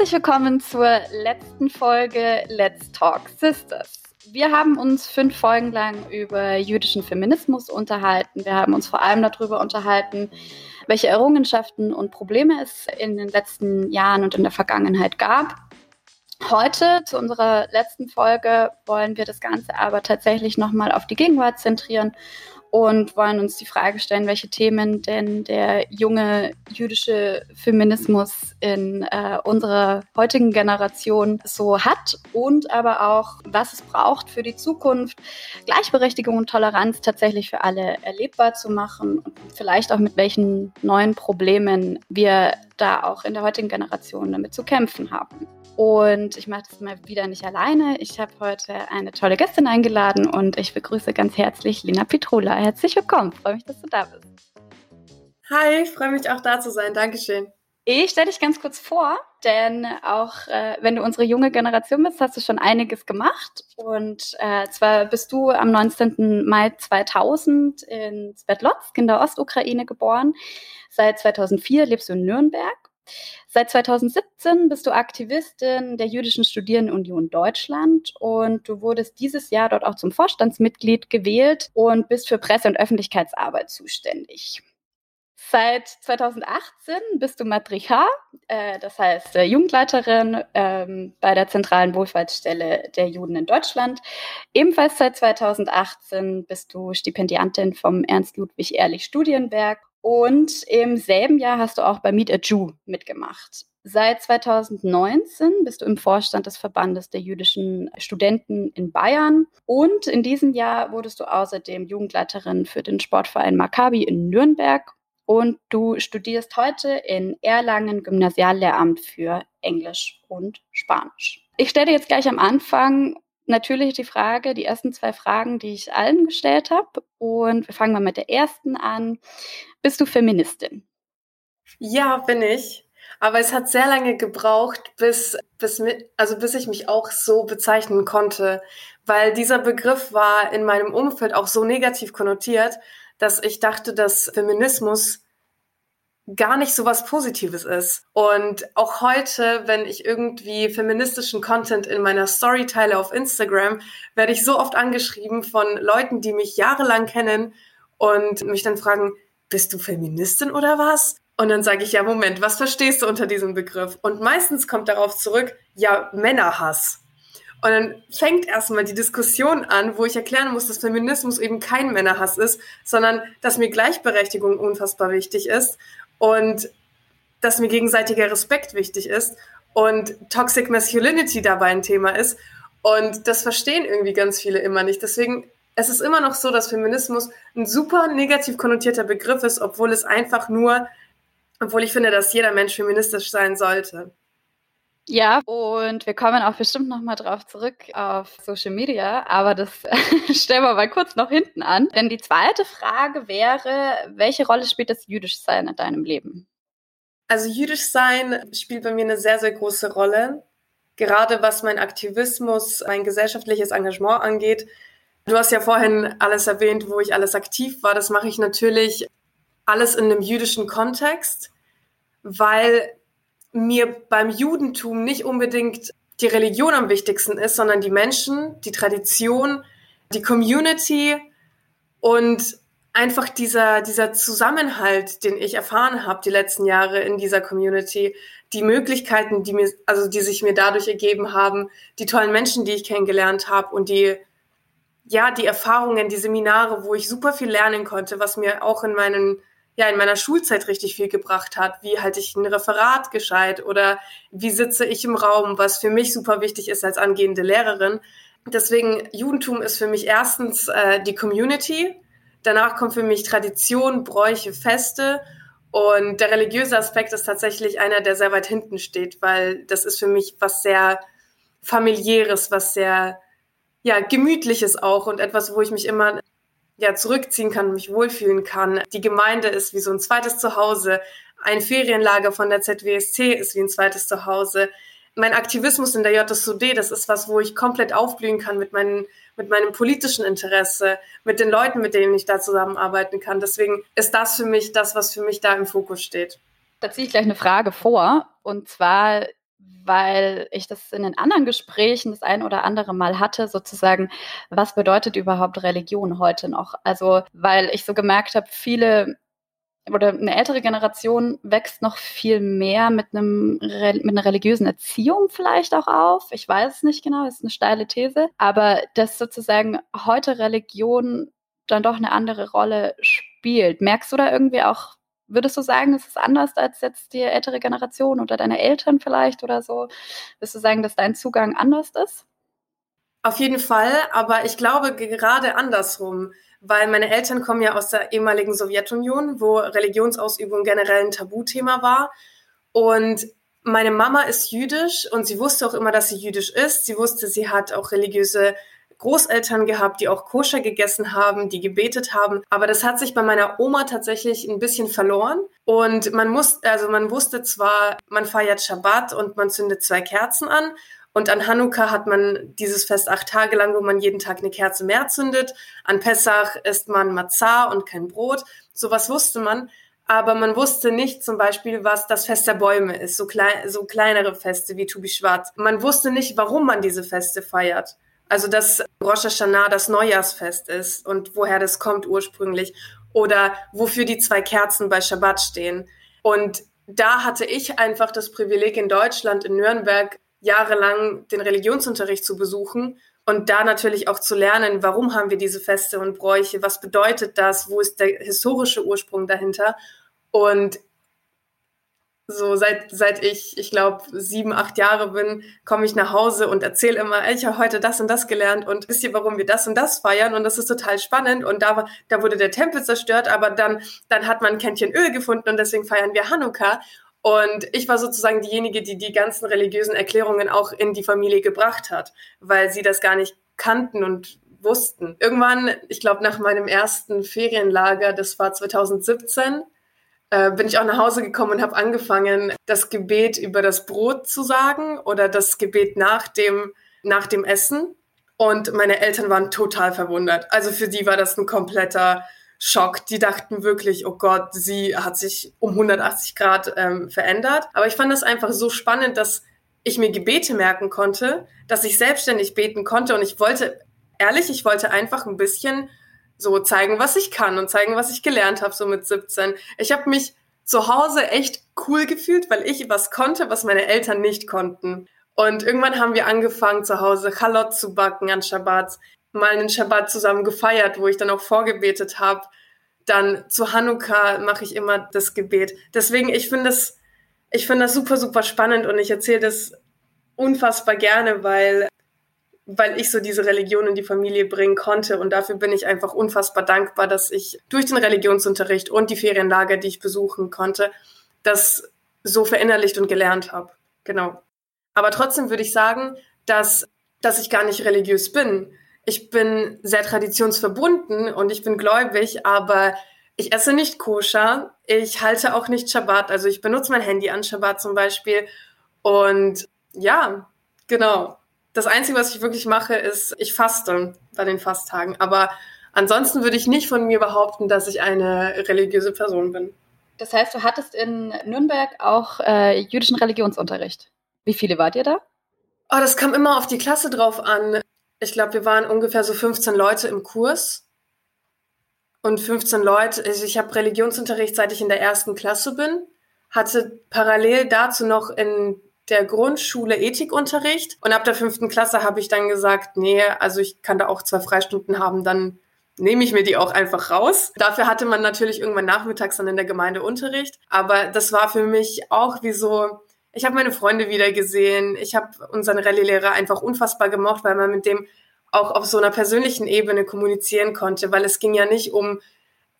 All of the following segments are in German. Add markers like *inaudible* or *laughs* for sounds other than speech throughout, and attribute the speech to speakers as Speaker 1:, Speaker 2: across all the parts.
Speaker 1: Herzlich willkommen zur letzten Folge Let's Talk Sisters. Wir haben uns fünf Folgen lang über jüdischen Feminismus unterhalten. Wir haben uns vor allem darüber unterhalten, welche Errungenschaften und Probleme es in den letzten Jahren und in der Vergangenheit gab. Heute, zu unserer letzten Folge, wollen wir das Ganze aber tatsächlich nochmal auf die Gegenwart zentrieren und wollen uns die Frage stellen, welche Themen denn der junge jüdische Feminismus in äh, unserer heutigen Generation so hat und aber auch, was es braucht für die Zukunft, Gleichberechtigung und Toleranz tatsächlich für alle erlebbar zu machen und vielleicht auch mit welchen neuen Problemen wir da auch in der heutigen Generation damit zu kämpfen haben. Und ich mache das mal wieder nicht alleine. Ich habe heute eine tolle Gästin eingeladen und ich begrüße ganz herzlich Lina Petrula. Herzlich willkommen. Freue mich, dass du da bist.
Speaker 2: Hi, freue mich auch da zu sein. Dankeschön.
Speaker 1: Ich stelle dich ganz kurz vor, denn auch äh, wenn du unsere junge Generation bist, hast du schon einiges gemacht. Und äh, zwar bist du am 19. Mai 2000 in Svetlotsk in der Ostukraine geboren. Seit 2004 lebst du in Nürnberg Seit 2017 bist du Aktivistin der Jüdischen Studierendenunion Deutschland und du wurdest dieses Jahr dort auch zum Vorstandsmitglied gewählt und bist für Presse- und Öffentlichkeitsarbeit zuständig. Seit 2018 bist du Matricha, äh, das heißt äh, Jugendleiterin ähm, bei der zentralen Wohlfahrtsstelle der Juden in Deutschland. Ebenfalls seit 2018 bist du Stipendiantin vom Ernst-Ludwig-Ehrlich Studienberg und im selben Jahr hast du auch bei Meet a Jew mitgemacht. Seit 2019 bist du im Vorstand des Verbandes der jüdischen Studenten in Bayern und in diesem Jahr wurdest du außerdem Jugendleiterin für den Sportverein Maccabi in Nürnberg und du studierst heute in Erlangen Gymnasiallehramt für Englisch und Spanisch. Ich stelle jetzt gleich am Anfang natürlich die Frage, die ersten zwei Fragen, die ich allen gestellt habe. Und wir fangen mal mit der ersten an. Bist du Feministin?
Speaker 2: Ja, bin ich. Aber es hat sehr lange gebraucht, bis, bis, also bis ich mich auch so bezeichnen konnte, weil dieser Begriff war in meinem Umfeld auch so negativ konnotiert, dass ich dachte, dass Feminismus gar nicht so was Positives ist. Und auch heute, wenn ich irgendwie feministischen Content in meiner Story teile auf Instagram, werde ich so oft angeschrieben von Leuten, die mich jahrelang kennen und mich dann fragen, bist du Feministin oder was? Und dann sage ich, ja, Moment, was verstehst du unter diesem Begriff? Und meistens kommt darauf zurück, ja, Männerhass. Und dann fängt erstmal die Diskussion an, wo ich erklären muss, dass Feminismus eben kein Männerhass ist, sondern dass mir Gleichberechtigung unfassbar wichtig ist und dass mir gegenseitiger Respekt wichtig ist und Toxic Masculinity dabei ein Thema ist. Und das verstehen irgendwie ganz viele immer nicht. Deswegen, es ist immer noch so, dass Feminismus ein super negativ konnotierter Begriff ist, obwohl es einfach nur, obwohl ich finde, dass jeder Mensch feministisch sein sollte.
Speaker 1: Ja, und wir kommen auch bestimmt nochmal drauf zurück auf Social Media, aber das *laughs* stellen wir mal kurz noch hinten an. Denn die zweite Frage wäre, welche Rolle spielt das Jüdischsein in deinem Leben?
Speaker 2: Also Jüdischsein spielt bei mir eine sehr, sehr große Rolle. Gerade was mein Aktivismus, mein gesellschaftliches Engagement angeht. Du hast ja vorhin alles erwähnt, wo ich alles aktiv war. Das mache ich natürlich alles in einem jüdischen Kontext, weil mir beim Judentum nicht unbedingt die Religion am wichtigsten ist, sondern die Menschen, die Tradition, die Community und einfach dieser, dieser Zusammenhalt, den ich erfahren habe die letzten Jahre in dieser Community, die Möglichkeiten, die mir, also die sich mir dadurch ergeben haben, die tollen Menschen, die ich kennengelernt habe und die, ja, die Erfahrungen, die Seminare, wo ich super viel lernen konnte, was mir auch in meinen ja in meiner Schulzeit richtig viel gebracht hat. Wie halte ich ein Referat gescheit oder wie sitze ich im Raum, was für mich super wichtig ist als angehende Lehrerin. Deswegen Judentum ist für mich erstens äh, die Community, danach kommt für mich Tradition, Bräuche, Feste und der religiöse Aspekt ist tatsächlich einer, der sehr weit hinten steht, weil das ist für mich was sehr familiäres, was sehr ja gemütliches auch und etwas, wo ich mich immer ja, zurückziehen kann, mich wohlfühlen kann. Die Gemeinde ist wie so ein zweites Zuhause. Ein Ferienlager von der ZWSC ist wie ein zweites Zuhause. Mein Aktivismus in der JSUD, das ist was, wo ich komplett aufblühen kann mit, meinen, mit meinem politischen Interesse, mit den Leuten, mit denen ich da zusammenarbeiten kann. Deswegen ist das für mich das, was für mich da im Fokus steht.
Speaker 1: Da ziehe ich gleich eine Frage vor. Und zwar, weil ich das in den anderen Gesprächen das ein oder andere Mal hatte, sozusagen, was bedeutet überhaupt Religion heute noch? Also, weil ich so gemerkt habe, viele oder eine ältere Generation wächst noch viel mehr mit einem mit einer religiösen Erziehung vielleicht auch auf. Ich weiß es nicht genau, ist eine steile These, aber dass sozusagen heute Religion dann doch eine andere Rolle spielt. Merkst du da irgendwie auch Würdest du sagen, es ist anders als jetzt die ältere Generation oder deine Eltern vielleicht oder so? Würdest du sagen, dass dein Zugang anders ist?
Speaker 2: Auf jeden Fall, aber ich glaube gerade andersrum weil meine Eltern kommen ja aus der ehemaligen Sowjetunion, wo Religionsausübung generell ein Tabuthema war. Und meine Mama ist jüdisch und sie wusste auch immer, dass sie jüdisch ist. Sie wusste, sie hat auch religiöse Großeltern gehabt, die auch koscher gegessen haben, die gebetet haben. Aber das hat sich bei meiner Oma tatsächlich ein bisschen verloren. Und man muss, also man wusste zwar, man feiert Schabbat und man zündet zwei Kerzen an. Und an Hanukkah hat man dieses Fest acht Tage lang, wo man jeden Tag eine Kerze mehr zündet. An Pessach isst man Matzah und kein Brot. Sowas wusste man. Aber man wusste nicht zum Beispiel, was das Fest der Bäume ist, so, klein, so kleinere Feste wie Tubi Schwarz. Man wusste nicht, warum man diese Feste feiert. Also, dass Rosh Hashanah das Neujahrsfest ist und woher das kommt ursprünglich. Oder wofür die zwei Kerzen bei Shabbat stehen. Und da hatte ich einfach das Privileg in Deutschland, in Nürnberg, jahrelang den Religionsunterricht zu besuchen und da natürlich auch zu lernen, warum haben wir diese Feste und Bräuche, was bedeutet das, wo ist der historische Ursprung dahinter. Und so seit, seit ich, ich glaube, sieben, acht Jahre bin, komme ich nach Hause und erzähle immer, ich habe heute das und das gelernt und wisst ihr, warum wir das und das feiern und das ist total spannend und da, da wurde der Tempel zerstört, aber dann, dann hat man ein Kännchen Öl gefunden und deswegen feiern wir Hanukkah und ich war sozusagen diejenige, die die ganzen religiösen Erklärungen auch in die Familie gebracht hat, weil sie das gar nicht kannten und wussten. Irgendwann, ich glaube nach meinem ersten Ferienlager, das war 2017, äh, bin ich auch nach Hause gekommen und habe angefangen, das Gebet über das Brot zu sagen oder das Gebet nach dem, nach dem Essen. Und meine Eltern waren total verwundert. Also für die war das ein kompletter Schock. Die dachten wirklich, oh Gott, sie hat sich um 180 Grad ähm, verändert. Aber ich fand das einfach so spannend, dass ich mir Gebete merken konnte, dass ich selbstständig beten konnte und ich wollte, ehrlich, ich wollte einfach ein bisschen so zeigen, was ich kann und zeigen, was ich gelernt habe, so mit 17. Ich habe mich zu Hause echt cool gefühlt, weil ich was konnte, was meine Eltern nicht konnten. Und irgendwann haben wir angefangen, zu Hause Chalot zu backen an Shabbat mal einen Schabbat zusammen gefeiert, wo ich dann auch vorgebetet habe. Dann zu Hanukkah mache ich immer das Gebet. Deswegen, ich finde das, ich finde das super, super spannend und ich erzähle das unfassbar gerne, weil, weil ich so diese Religion in die Familie bringen konnte. Und dafür bin ich einfach unfassbar dankbar, dass ich durch den Religionsunterricht und die Ferienlager, die ich besuchen konnte, das so verinnerlicht und gelernt habe. Genau. Aber trotzdem würde ich sagen, dass, dass ich gar nicht religiös bin ich bin sehr traditionsverbunden und ich bin gläubig, aber ich esse nicht koscher. Ich halte auch nicht Schabbat. Also ich benutze mein Handy an Schabbat zum Beispiel. Und ja, genau. Das Einzige, was ich wirklich mache, ist, ich faste bei den Fasttagen. Aber ansonsten würde ich nicht von mir behaupten, dass ich eine religiöse Person bin.
Speaker 1: Das heißt, du hattest in Nürnberg auch äh, jüdischen Religionsunterricht. Wie viele wart ihr da?
Speaker 2: Oh, das kam immer auf die Klasse drauf an ich glaube, wir waren ungefähr so 15 Leute im Kurs. Und 15 Leute, also ich habe Religionsunterricht, seit ich in der ersten Klasse bin, hatte parallel dazu noch in der Grundschule Ethikunterricht und ab der fünften Klasse habe ich dann gesagt, nee, also ich kann da auch zwei Freistunden haben, dann nehme ich mir die auch einfach raus. Dafür hatte man natürlich irgendwann nachmittags dann in der Gemeinde Unterricht, aber das war für mich auch wie so, ich habe meine Freunde wieder gesehen. Ich habe unseren Rallye-Lehrer einfach unfassbar gemocht, weil man mit dem auch auf so einer persönlichen Ebene kommunizieren konnte, weil es ging ja nicht um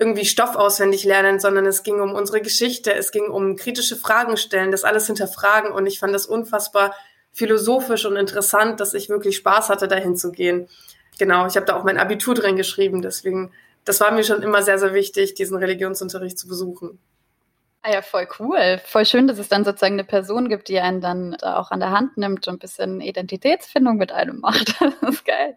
Speaker 2: irgendwie Stoff auswendig lernen, sondern es ging um unsere Geschichte, es ging um kritische Fragen stellen, das alles hinterfragen und ich fand das unfassbar philosophisch und interessant, dass ich wirklich Spaß hatte, dahin zu gehen. Genau, ich habe da auch mein Abitur drin geschrieben, deswegen, das war mir schon immer sehr, sehr wichtig, diesen Religionsunterricht zu besuchen.
Speaker 1: Ah ja, voll cool. Voll schön, dass es dann sozusagen eine Person gibt, die einen dann da auch an der Hand nimmt und ein bisschen Identitätsfindung mit einem macht. *laughs* Das ist geil.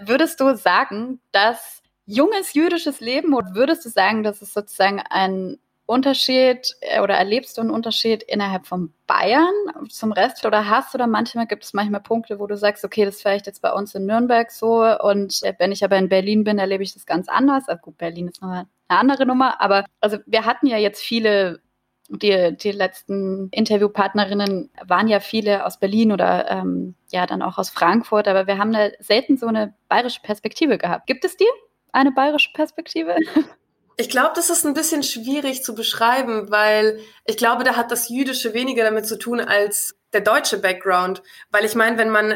Speaker 1: Würdest du sagen, dass junges jüdisches Leben oder würdest du sagen, dass es sozusagen ein Unterschied äh, oder erlebst du einen Unterschied innerhalb von Bayern zum Rest oder hast da manchmal, gibt es manchmal Punkte, wo du sagst, okay, das ist vielleicht jetzt bei uns in Nürnberg so und äh, wenn ich aber in Berlin bin, erlebe ich das ganz anders. Also gut, Berlin ist nochmal eine andere Nummer, aber also wir hatten ja jetzt viele die, die letzten Interviewpartnerinnen waren ja viele aus Berlin oder ähm, ja dann auch aus Frankfurt, aber wir haben da selten so eine bayerische Perspektive gehabt. Gibt es die? Eine bayerische Perspektive?
Speaker 2: Ich glaube, das ist ein bisschen schwierig zu beschreiben, weil ich glaube, da hat das Jüdische weniger damit zu tun als der deutsche Background. Weil ich meine, wenn man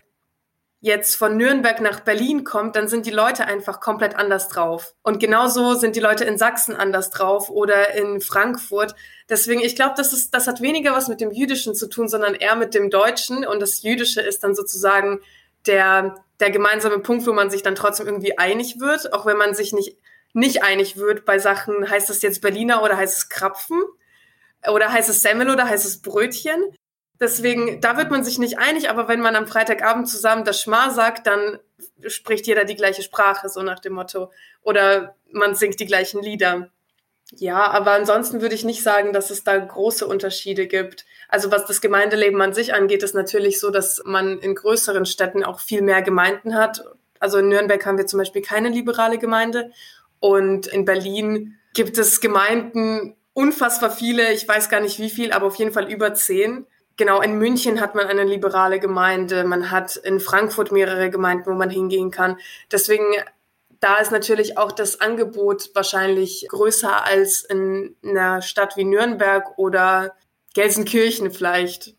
Speaker 2: jetzt von Nürnberg nach Berlin kommt, dann sind die Leute einfach komplett anders drauf. Und genauso sind die Leute in Sachsen anders drauf oder in Frankfurt. Deswegen, ich glaube, das das hat weniger was mit dem Jüdischen zu tun, sondern eher mit dem Deutschen. Und das Jüdische ist dann sozusagen der, der gemeinsame Punkt, wo man sich dann trotzdem irgendwie einig wird, auch wenn man sich nicht nicht einig wird bei Sachen, heißt es jetzt Berliner oder heißt es Krapfen? Oder heißt es Semmel oder heißt es Brötchen? Deswegen, da wird man sich nicht einig, aber wenn man am Freitagabend zusammen das Schma sagt, dann spricht jeder die gleiche Sprache, so nach dem Motto. Oder man singt die gleichen Lieder. Ja, aber ansonsten würde ich nicht sagen, dass es da große Unterschiede gibt. Also was das Gemeindeleben an sich angeht, ist natürlich so, dass man in größeren Städten auch viel mehr Gemeinden hat. Also in Nürnberg haben wir zum Beispiel keine liberale Gemeinde und in Berlin gibt es Gemeinden, unfassbar viele, ich weiß gar nicht wie viel, aber auf jeden Fall über zehn. Genau, in München hat man eine liberale Gemeinde, man hat in Frankfurt mehrere Gemeinden, wo man hingehen kann. Deswegen, da ist natürlich auch das Angebot wahrscheinlich größer als in einer Stadt wie Nürnberg oder Gelsenkirchen vielleicht.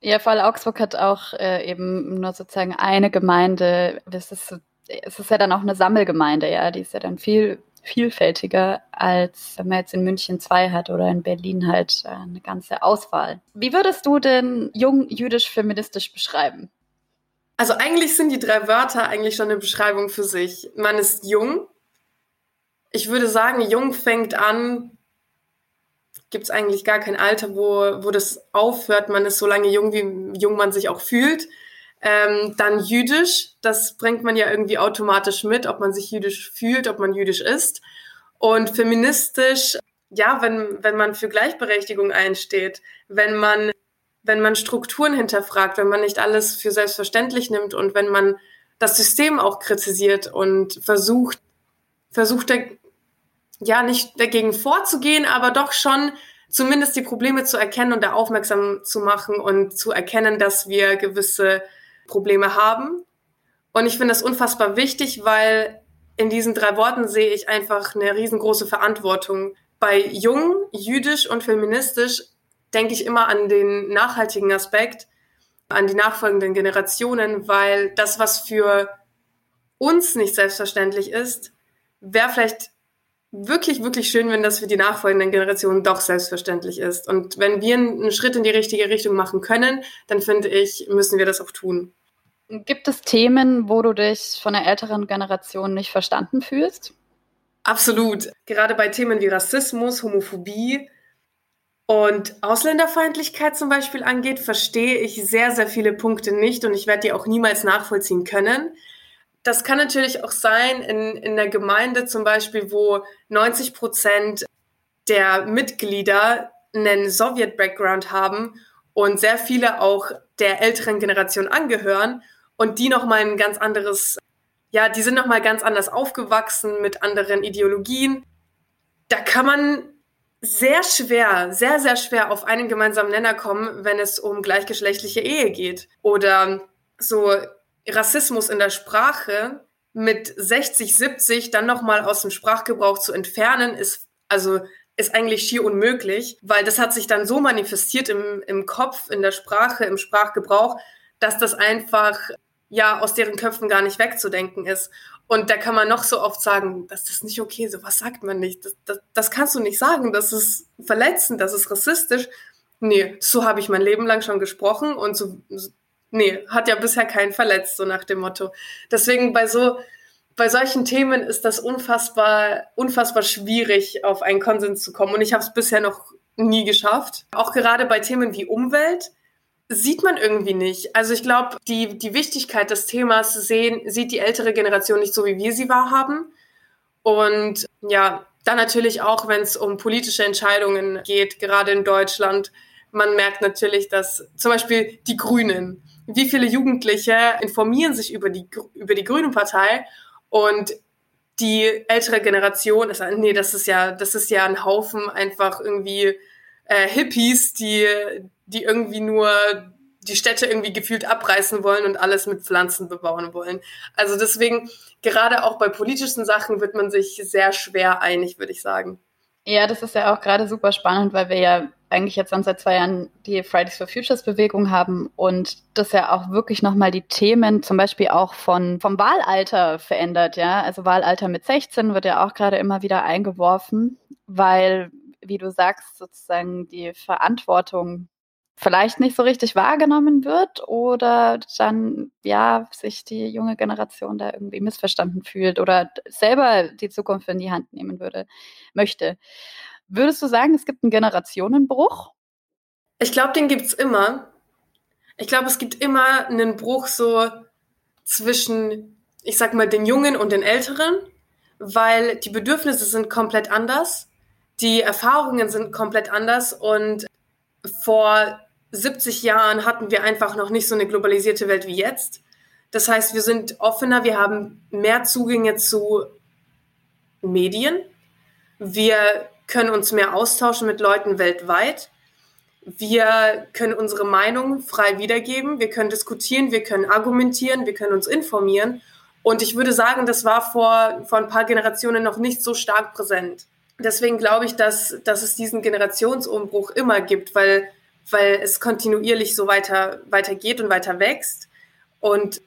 Speaker 1: Ja, vor allem Augsburg hat auch äh, eben nur sozusagen eine Gemeinde. Das ist es ist ja dann auch eine Sammelgemeinde, ja, die ist ja dann viel vielfältiger, als wenn man jetzt in München zwei hat oder in Berlin halt äh, eine ganze Auswahl. Wie würdest du denn jung jüdisch-feministisch beschreiben?
Speaker 2: Also eigentlich sind die drei Wörter eigentlich schon eine Beschreibung für sich. Man ist jung. Ich würde sagen, jung fängt an, gibt es eigentlich gar kein Alter, wo, wo das aufhört. Man ist so lange jung, wie jung man sich auch fühlt. Ähm, dann jüdisch, das bringt man ja irgendwie automatisch mit, ob man sich jüdisch fühlt, ob man jüdisch ist. Und feministisch, ja, wenn, wenn man für Gleichberechtigung einsteht, wenn man, wenn man Strukturen hinterfragt, wenn man nicht alles für selbstverständlich nimmt und wenn man das System auch kritisiert und versucht, versucht, ja, nicht dagegen vorzugehen, aber doch schon zumindest die Probleme zu erkennen und da aufmerksam zu machen und zu erkennen, dass wir gewisse Probleme haben. Und ich finde das unfassbar wichtig, weil in diesen drei Worten sehe ich einfach eine riesengroße Verantwortung. Bei jung, jüdisch und feministisch denke ich immer an den nachhaltigen Aspekt, an die nachfolgenden Generationen, weil das, was für uns nicht selbstverständlich ist, wäre vielleicht wirklich, wirklich schön, wenn das für die nachfolgenden Generationen doch selbstverständlich ist. Und wenn wir einen Schritt in die richtige Richtung machen können, dann finde ich, müssen wir das auch tun.
Speaker 1: Gibt es Themen, wo du dich von der älteren Generation nicht verstanden fühlst?
Speaker 2: Absolut. Gerade bei Themen wie Rassismus, Homophobie und Ausländerfeindlichkeit zum Beispiel angeht, verstehe ich sehr, sehr viele Punkte nicht und ich werde die auch niemals nachvollziehen können. Das kann natürlich auch sein in, in der Gemeinde zum Beispiel, wo 90 Prozent der Mitglieder einen Sowjet-Background haben und sehr viele auch der älteren Generation angehören und die nochmal ein ganz anderes, ja, die sind nochmal ganz anders aufgewachsen mit anderen Ideologien. Da kann man sehr schwer, sehr, sehr schwer auf einen gemeinsamen Nenner kommen, wenn es um gleichgeschlechtliche Ehe geht. Oder so Rassismus in der Sprache mit 60, 70 dann nochmal aus dem Sprachgebrauch zu entfernen, ist also ist eigentlich schier unmöglich, weil das hat sich dann so manifestiert im, im Kopf, in der Sprache, im Sprachgebrauch, dass das einfach ja aus deren Köpfen gar nicht wegzudenken ist. Und da kann man noch so oft sagen, das ist nicht okay, sowas sagt man nicht. Das, das, das kannst du nicht sagen, das ist verletzend, das ist rassistisch. Nee, so habe ich mein Leben lang schon gesprochen und so, nee, hat ja bisher keinen verletzt, so nach dem Motto. Deswegen bei so, bei solchen Themen ist das unfassbar, unfassbar schwierig, auf einen Konsens zu kommen. Und ich habe es bisher noch nie geschafft. Auch gerade bei Themen wie Umwelt sieht man irgendwie nicht. Also ich glaube, die, die Wichtigkeit des Themas sehen, sieht die ältere Generation nicht so, wie wir sie wahrhaben. Und ja, Dann natürlich auch, wenn es um politische Entscheidungen geht, gerade in Deutschland. Man merkt natürlich, dass zum Beispiel die Grünen, wie viele Jugendliche informieren sich über die, über die Grünen Partei und die ältere Generation ist, nee, das ist ja, das ist ja ein Haufen einfach irgendwie äh, Hippies, die, die irgendwie nur die Städte irgendwie gefühlt abreißen wollen und alles mit Pflanzen bebauen wollen. Also deswegen, gerade auch bei politischen Sachen wird man sich sehr schwer einig, würde ich sagen.
Speaker 1: Ja, das ist ja auch gerade super spannend, weil wir ja eigentlich jetzt dann seit zwei Jahren die Fridays for Futures Bewegung haben und das ja auch wirklich nochmal die Themen zum Beispiel auch von, vom Wahlalter verändert, ja. Also Wahlalter mit 16 wird ja auch gerade immer wieder eingeworfen, weil, wie du sagst, sozusagen die Verantwortung vielleicht nicht so richtig wahrgenommen wird oder dann ja sich die junge Generation da irgendwie missverstanden fühlt oder selber die Zukunft in die Hand nehmen würde möchte. Würdest du sagen, es gibt einen Generationenbruch?
Speaker 2: Ich glaube, den gibt es immer. Ich glaube, es gibt immer einen Bruch so zwischen, ich sag mal, den Jungen und den Älteren, weil die Bedürfnisse sind komplett anders, die Erfahrungen sind komplett anders und vor 70 Jahren hatten wir einfach noch nicht so eine globalisierte Welt wie jetzt. Das heißt, wir sind offener, wir haben mehr Zugänge zu Medien. Wir können uns mehr austauschen mit Leuten weltweit. Wir können unsere Meinung frei wiedergeben. Wir können diskutieren, wir können argumentieren, wir können uns informieren. Und ich würde sagen, das war vor, vor ein paar Generationen noch nicht so stark präsent. Deswegen glaube ich, dass, dass es diesen Generationsumbruch immer gibt, weil weil es kontinuierlich so weiter, weiter geht und weiter wächst. Und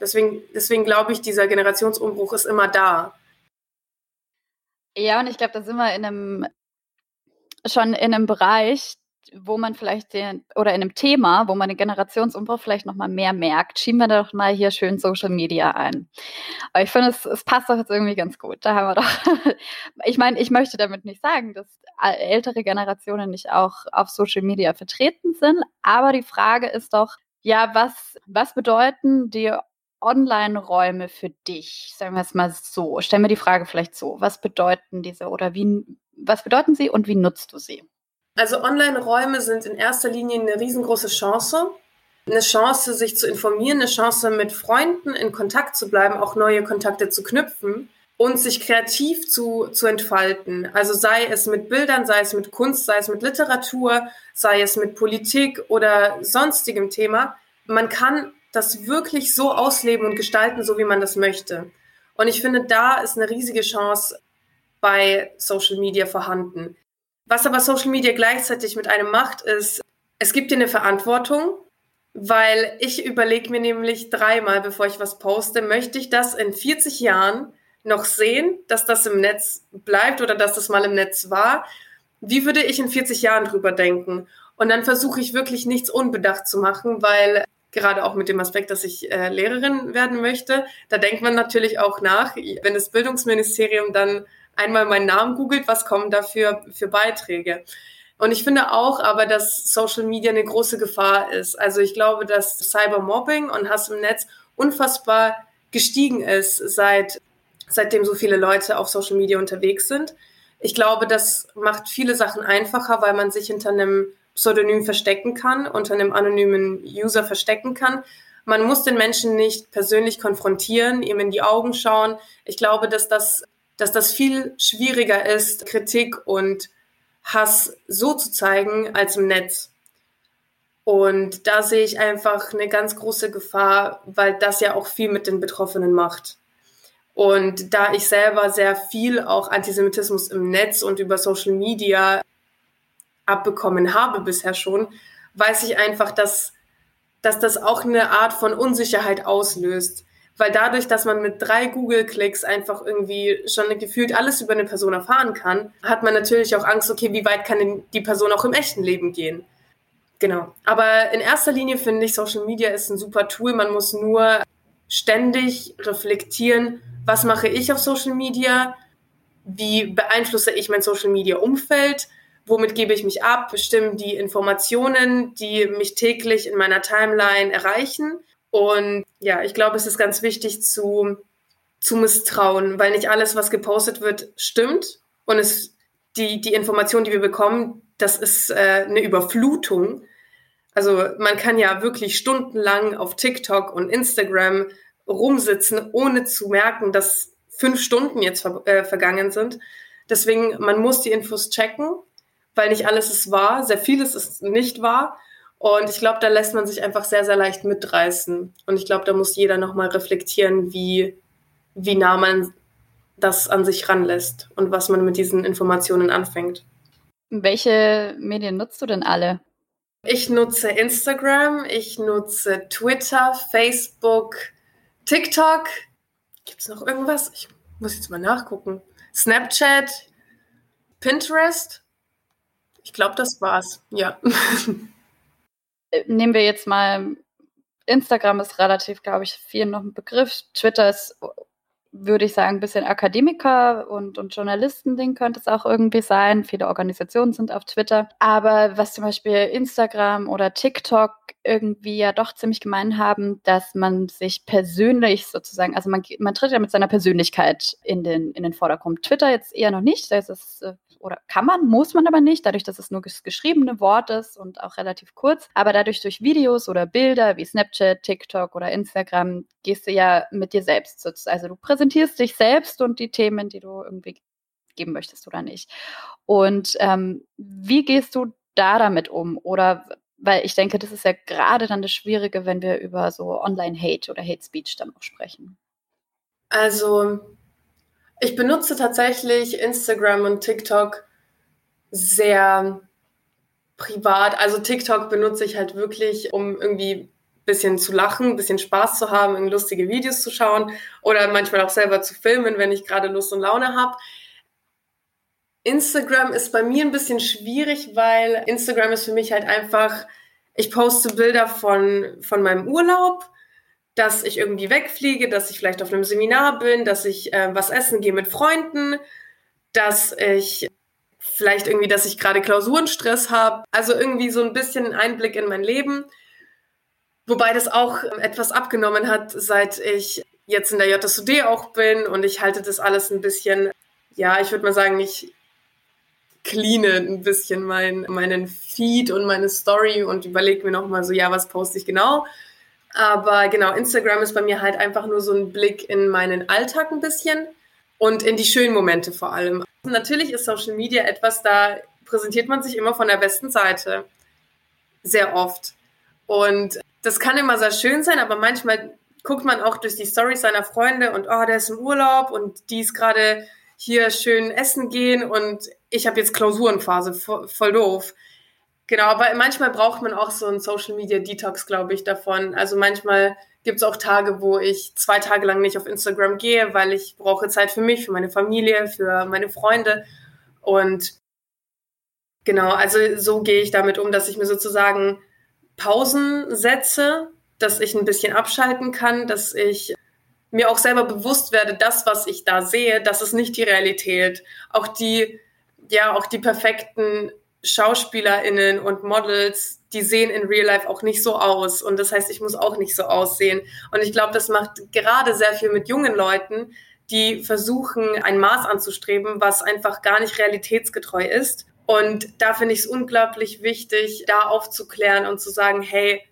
Speaker 2: deswegen, deswegen glaube ich, dieser Generationsumbruch ist immer da.
Speaker 1: Ja, und ich glaube, da sind wir in einem, schon in einem Bereich, wo man vielleicht den, oder in einem Thema, wo man den Generationsumbruch vielleicht nochmal mehr merkt, schieben wir doch mal hier schön Social Media ein. Aber ich finde, es, es passt doch jetzt irgendwie ganz gut. Da haben wir doch, *laughs* ich meine, ich möchte damit nicht sagen, dass ältere Generationen nicht auch auf Social Media vertreten sind, aber die Frage ist doch, ja, was, was bedeuten die Online-Räume für dich? Sagen wir es mal so. Stellen wir die Frage vielleicht so. Was bedeuten diese oder wie, was bedeuten sie und wie nutzt du sie?
Speaker 2: Also Online-Räume sind in erster Linie eine riesengroße Chance. Eine Chance, sich zu informieren, eine Chance, mit Freunden in Kontakt zu bleiben, auch neue Kontakte zu knüpfen und sich kreativ zu, zu entfalten. Also sei es mit Bildern, sei es mit Kunst, sei es mit Literatur, sei es mit Politik oder sonstigem Thema. Man kann das wirklich so ausleben und gestalten, so wie man das möchte. Und ich finde, da ist eine riesige Chance bei Social Media vorhanden. Was aber Social Media gleichzeitig mit einem macht, ist, es gibt dir eine Verantwortung, weil ich überlege mir nämlich dreimal, bevor ich was poste, möchte ich das in 40 Jahren noch sehen, dass das im Netz bleibt oder dass das mal im Netz war? Wie würde ich in 40 Jahren drüber denken? Und dann versuche ich wirklich nichts unbedacht zu machen, weil gerade auch mit dem Aspekt, dass ich äh, Lehrerin werden möchte, da denkt man natürlich auch nach, wenn das Bildungsministerium dann einmal meinen Namen googelt, was kommen da für, für Beiträge. Und ich finde auch aber, dass Social Media eine große Gefahr ist. Also ich glaube, dass Cybermobbing und Hass im Netz unfassbar gestiegen ist, seit, seitdem so viele Leute auf Social Media unterwegs sind. Ich glaube, das macht viele Sachen einfacher, weil man sich hinter einem Pseudonym verstecken kann, unter einem anonymen User verstecken kann. Man muss den Menschen nicht persönlich konfrontieren, ihm in die Augen schauen. Ich glaube, dass das dass das viel schwieriger ist, Kritik und Hass so zu zeigen als im Netz. Und da sehe ich einfach eine ganz große Gefahr, weil das ja auch viel mit den Betroffenen macht. Und da ich selber sehr viel auch Antisemitismus im Netz und über Social Media abbekommen habe bisher schon, weiß ich einfach, dass, dass das auch eine Art von Unsicherheit auslöst weil dadurch, dass man mit drei Google-Klicks einfach irgendwie schon gefühlt alles über eine Person erfahren kann, hat man natürlich auch Angst, okay, wie weit kann die Person auch im echten Leben gehen? Genau. Aber in erster Linie finde ich, Social Media ist ein super Tool. Man muss nur ständig reflektieren, was mache ich auf Social Media? Wie beeinflusse ich mein Social Media Umfeld? Womit gebe ich mich ab? Bestimmen die Informationen, die mich täglich in meiner Timeline erreichen? Und ja, ich glaube, es ist ganz wichtig zu, zu misstrauen, weil nicht alles, was gepostet wird, stimmt und es, die, die Information, die wir bekommen, das ist äh, eine Überflutung. Also man kann ja wirklich stundenlang auf TikTok und Instagram rumsitzen, ohne zu merken, dass fünf Stunden jetzt ver äh, vergangen sind. Deswegen, man muss die Infos checken, weil nicht alles ist wahr, sehr vieles ist nicht wahr. Und ich glaube, da lässt man sich einfach sehr, sehr leicht mitreißen. Und ich glaube, da muss jeder nochmal reflektieren, wie, wie nah man das an sich ranlässt und was man mit diesen Informationen anfängt.
Speaker 1: Welche Medien nutzt du denn alle?
Speaker 2: Ich nutze Instagram, ich nutze Twitter, Facebook, TikTok. Gibt es noch irgendwas? Ich muss jetzt mal nachgucken. Snapchat, Pinterest. Ich glaube, das war's. Ja. *laughs*
Speaker 1: Äh, nehmen wir jetzt mal Instagram ist relativ, glaube ich, viel noch ein Begriff. Twitter ist würde ich sagen, ein bisschen Akademiker und, und Journalisten-Ding könnte es auch irgendwie sein. Viele Organisationen sind auf Twitter. Aber was zum Beispiel Instagram oder TikTok irgendwie ja doch ziemlich gemein haben, dass man sich persönlich sozusagen, also man, man tritt ja mit seiner Persönlichkeit in den, in den Vordergrund. Twitter jetzt eher noch nicht, das ist äh, oder kann man, muss man aber nicht, dadurch, dass es nur das geschriebene Wort ist und auch relativ kurz. Aber dadurch durch Videos oder Bilder wie Snapchat, TikTok oder Instagram gehst du ja mit dir selbst sozusagen. Also du präsentierst dich selbst und die Themen, die du irgendwie geben möchtest oder nicht. Und ähm, wie gehst du da damit um? Oder weil ich denke, das ist ja gerade dann das Schwierige, wenn wir über so Online-Hate oder Hate Speech dann auch sprechen.
Speaker 2: Also ich benutze tatsächlich Instagram und TikTok sehr privat. Also TikTok benutze ich halt wirklich, um irgendwie bisschen zu lachen, ein bisschen Spaß zu haben, lustige Videos zu schauen oder manchmal auch selber zu filmen, wenn ich gerade Lust und Laune habe. Instagram ist bei mir ein bisschen schwierig, weil Instagram ist für mich halt einfach, ich poste Bilder von, von meinem Urlaub dass ich irgendwie wegfliege, dass ich vielleicht auf einem Seminar bin, dass ich äh, was essen gehe mit Freunden, dass ich vielleicht irgendwie, dass ich gerade Klausurenstress habe. Also irgendwie so ein bisschen Einblick in mein Leben. Wobei das auch etwas abgenommen hat, seit ich jetzt in der JSUD auch bin und ich halte das alles ein bisschen, ja, ich würde mal sagen, ich cleane ein bisschen mein, meinen Feed und meine Story und überlege mir nochmal so, ja, was poste ich genau? Aber genau, Instagram ist bei mir halt einfach nur so ein Blick in meinen Alltag ein bisschen und in die schönen Momente vor allem. Natürlich ist Social Media etwas, da präsentiert man sich immer von der besten Seite. Sehr oft. Und das kann immer sehr schön sein, aber manchmal guckt man auch durch die Stories seiner Freunde und oh, der ist im Urlaub und die ist gerade hier schön essen gehen und ich habe jetzt Klausurenphase, voll, doof. Genau, aber manchmal braucht man auch so einen Social Media Detox, glaube ich, davon. Also manchmal gibt es auch Tage, wo ich zwei Tage lang nicht auf Instagram gehe, weil ich brauche Zeit für mich, für meine Familie, für meine Freunde. Und genau, also so gehe ich damit um, dass ich mir sozusagen Pausen setze, dass ich ein bisschen abschalten kann, dass ich mir auch selber bewusst werde, das, was ich da sehe, das ist nicht die Realität. Auch die, ja, auch die perfekten SchauspielerInnen und Models, die sehen in Real Life auch nicht so aus. Und das heißt, ich muss auch nicht so aussehen. Und ich glaube, das macht gerade sehr viel mit jungen Leuten, die versuchen, ein Maß anzustreben, was einfach gar nicht realitätsgetreu ist. Und da finde ich es unglaublich wichtig, da aufzuklären und zu sagen, hey,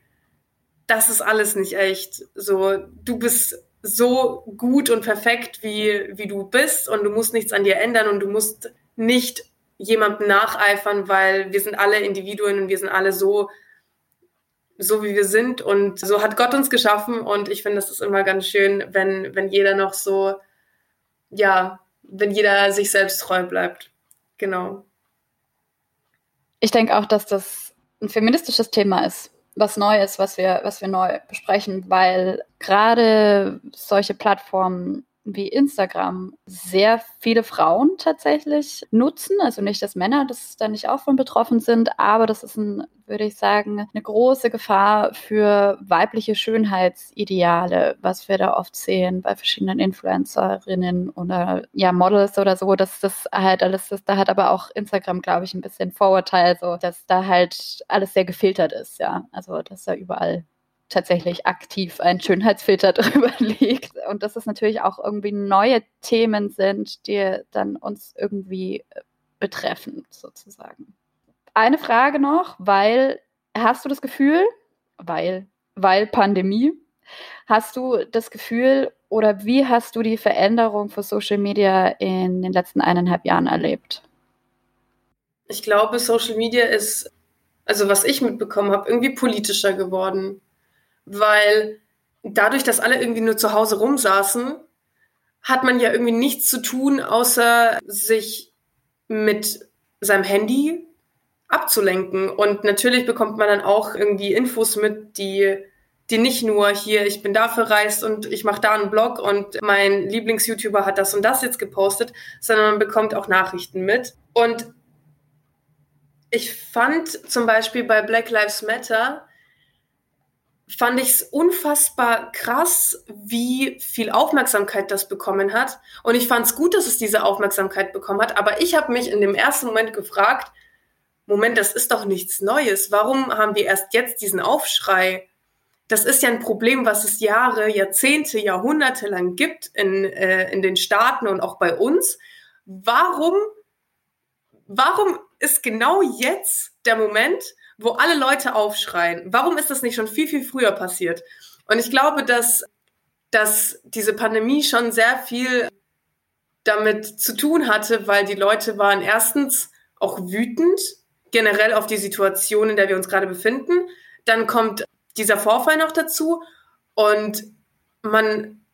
Speaker 2: das ist alles nicht echt. So, du bist so gut und perfekt, wie, wie du bist und du musst nichts an dir ändern und du musst nicht jemandem nacheifern, weil wir sind alle Individuen und wir sind alle so, so wie wir sind und so hat Gott uns geschaffen und ich finde, es ist immer ganz schön, wenn, wenn jeder noch so, ja, wenn jeder sich selbst treu bleibt. Genau.
Speaker 1: Ich denke auch, dass das ein feministisches Thema ist, was neu ist, was wir, was wir neu besprechen, weil gerade solche Plattformen wie Instagram sehr viele Frauen tatsächlich nutzen. Also nicht, dass Männer das da nicht auch von betroffen sind, aber das ist ein, würde ich sagen, eine große Gefahr für weibliche Schönheitsideale, was wir da oft sehen bei verschiedenen Influencerinnen oder ja Models oder so. Dass das halt alles, das, da hat aber auch Instagram, glaube ich, ein bisschen Vorurteil, so dass da halt alles sehr gefiltert ist, ja. Also dass da überall tatsächlich aktiv einen Schönheitsfilter *laughs* drüber legt und dass es natürlich auch irgendwie neue Themen sind, die dann uns irgendwie äh, betreffen, sozusagen. Eine Frage noch, weil hast du das Gefühl, weil, weil Pandemie, hast du das Gefühl oder wie hast du die Veränderung für Social Media in den letzten eineinhalb Jahren erlebt?
Speaker 2: Ich glaube, Social Media ist, also was ich mitbekommen habe, irgendwie politischer geworden weil dadurch, dass alle irgendwie nur zu Hause rumsaßen, hat man ja irgendwie nichts zu tun, außer sich mit seinem Handy abzulenken. Und natürlich bekommt man dann auch irgendwie Infos mit, die, die nicht nur hier, ich bin da verreist und ich mache da einen Blog und mein Lieblings-YouTuber hat das und das jetzt gepostet, sondern man bekommt auch Nachrichten mit. Und ich fand zum Beispiel bei Black Lives Matter, fand ich es unfassbar krass, wie viel Aufmerksamkeit das bekommen hat. Und ich fand es gut, dass es diese Aufmerksamkeit bekommen hat. Aber ich habe mich in dem ersten Moment gefragt, Moment, das ist doch nichts Neues. Warum haben wir erst jetzt diesen Aufschrei? Das ist ja ein Problem, was es Jahre, Jahrzehnte, Jahrhunderte lang gibt in, äh, in den Staaten und auch bei uns. Warum, warum ist genau jetzt der Moment, wo alle Leute aufschreien. Warum ist das nicht schon viel, viel früher passiert? Und ich glaube, dass, dass diese Pandemie schon sehr viel damit zu tun hatte, weil die Leute waren erstens auch wütend generell auf die Situation, in der wir uns gerade befinden. Dann kommt dieser Vorfall noch dazu und man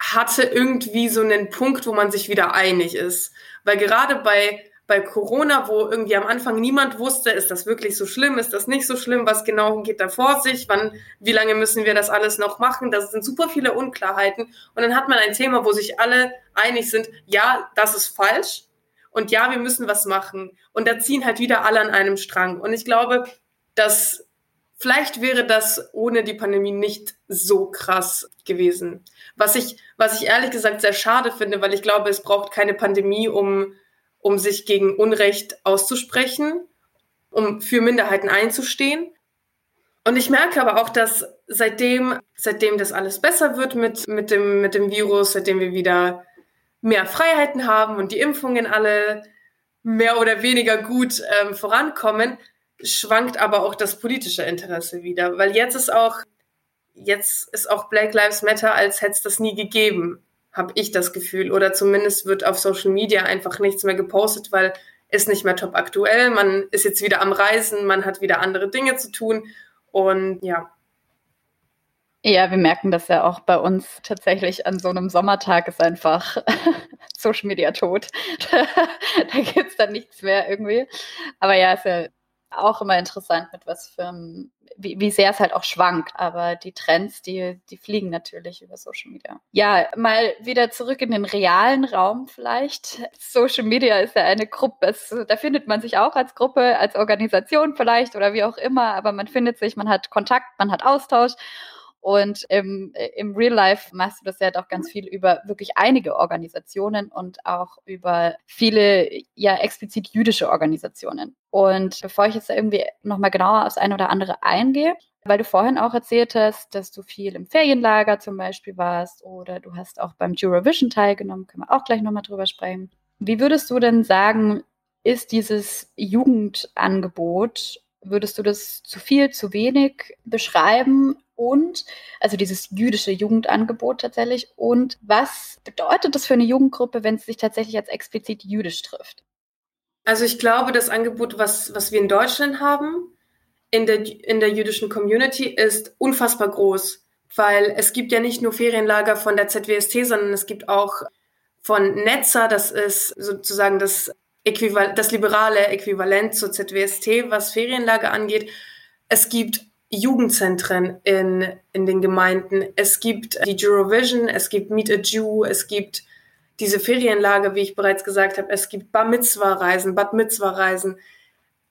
Speaker 2: hatte irgendwie so einen Punkt, wo man sich wieder einig ist. Weil gerade bei bei Corona, wo irgendwie am Anfang niemand wusste, ist das wirklich so schlimm, ist das nicht so schlimm, was genau geht da vor sich, wann, wie lange müssen wir das alles noch machen, das sind super viele Unklarheiten. Und dann hat man ein Thema, wo sich alle einig sind, ja, das ist falsch und ja, wir müssen was machen. Und da ziehen halt wieder alle an einem Strang. Und ich glaube, dass vielleicht wäre das ohne die Pandemie nicht so krass gewesen. Was ich, was ich ehrlich gesagt sehr schade finde, weil ich glaube, es braucht keine Pandemie, um um sich gegen Unrecht auszusprechen, um für Minderheiten einzustehen. Und ich merke aber auch, dass seitdem, seitdem das alles besser wird mit, mit, dem, mit dem Virus, seitdem wir wieder mehr Freiheiten haben und die Impfungen alle mehr oder weniger gut ähm, vorankommen, schwankt aber auch das politische Interesse wieder. Weil jetzt ist auch, jetzt ist auch Black Lives Matter, als hätte es das nie gegeben habe ich das Gefühl. Oder zumindest wird auf Social Media einfach nichts mehr gepostet, weil ist nicht mehr top aktuell. Man ist jetzt wieder am Reisen, man hat wieder andere Dinge zu tun. Und ja.
Speaker 1: Ja, wir merken das ja auch bei uns tatsächlich an so einem Sommertag ist einfach *laughs* Social Media tot. *laughs* da gibt es dann nichts mehr irgendwie. Aber ja, ist ja auch immer interessant, mit was für wie, wie sehr es halt auch schwankt. Aber die Trends, die, die fliegen natürlich über Social Media. Ja, mal wieder zurück in den realen Raum vielleicht. Social Media ist ja eine Gruppe, es, da findet man sich auch als Gruppe, als Organisation vielleicht oder wie auch immer, aber man findet sich, man hat Kontakt, man hat Austausch. Und im, im Real Life machst du das ja auch ganz viel über wirklich einige Organisationen und auch über viele ja explizit jüdische Organisationen. Und bevor ich jetzt irgendwie nochmal genauer aufs eine oder andere eingehe, weil du vorhin auch erzählt hast, dass du viel im Ferienlager zum Beispiel warst oder du hast auch beim Eurovision teilgenommen, können wir auch gleich nochmal drüber sprechen. Wie würdest du denn sagen, ist dieses Jugendangebot, würdest du das zu viel, zu wenig beschreiben? Und, also dieses jüdische Jugendangebot tatsächlich. Und was bedeutet das für eine Jugendgruppe, wenn es sich tatsächlich als explizit jüdisch trifft?
Speaker 2: Also ich glaube, das Angebot, was, was wir in Deutschland haben, in der, in der jüdischen Community, ist unfassbar groß. Weil es gibt ja nicht nur Ferienlager von der ZWST, sondern es gibt auch von Netzer, das ist sozusagen das, Äquival das liberale Äquivalent zur ZWST, was Ferienlager angeht. Es gibt Jugendzentren in, in den Gemeinden. Es gibt die Eurovision, es gibt Meet a Jew, es gibt diese Ferienlage, wie ich bereits gesagt habe. Es gibt Bar Mitzwa-Reisen, Bad Mitzwa-Reisen.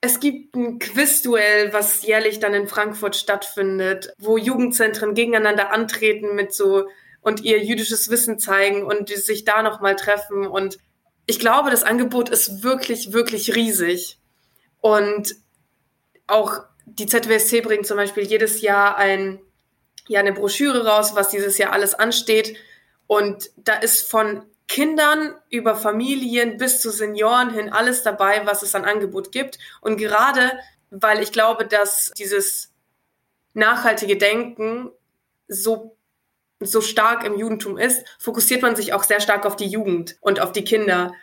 Speaker 2: Es gibt ein Quizduell, was jährlich dann in Frankfurt stattfindet, wo Jugendzentren gegeneinander antreten mit so und ihr jüdisches Wissen zeigen und sich da nochmal treffen. Und ich glaube, das Angebot ist wirklich, wirklich riesig. Und auch die ZWSC bringt zum Beispiel jedes Jahr ein, ja eine Broschüre raus, was dieses Jahr alles ansteht. Und da ist von Kindern über Familien bis zu Senioren hin alles dabei, was es an Angebot gibt. Und gerade weil ich glaube, dass dieses nachhaltige Denken so so stark im Judentum ist, fokussiert man sich auch sehr stark auf die Jugend und auf die Kinder.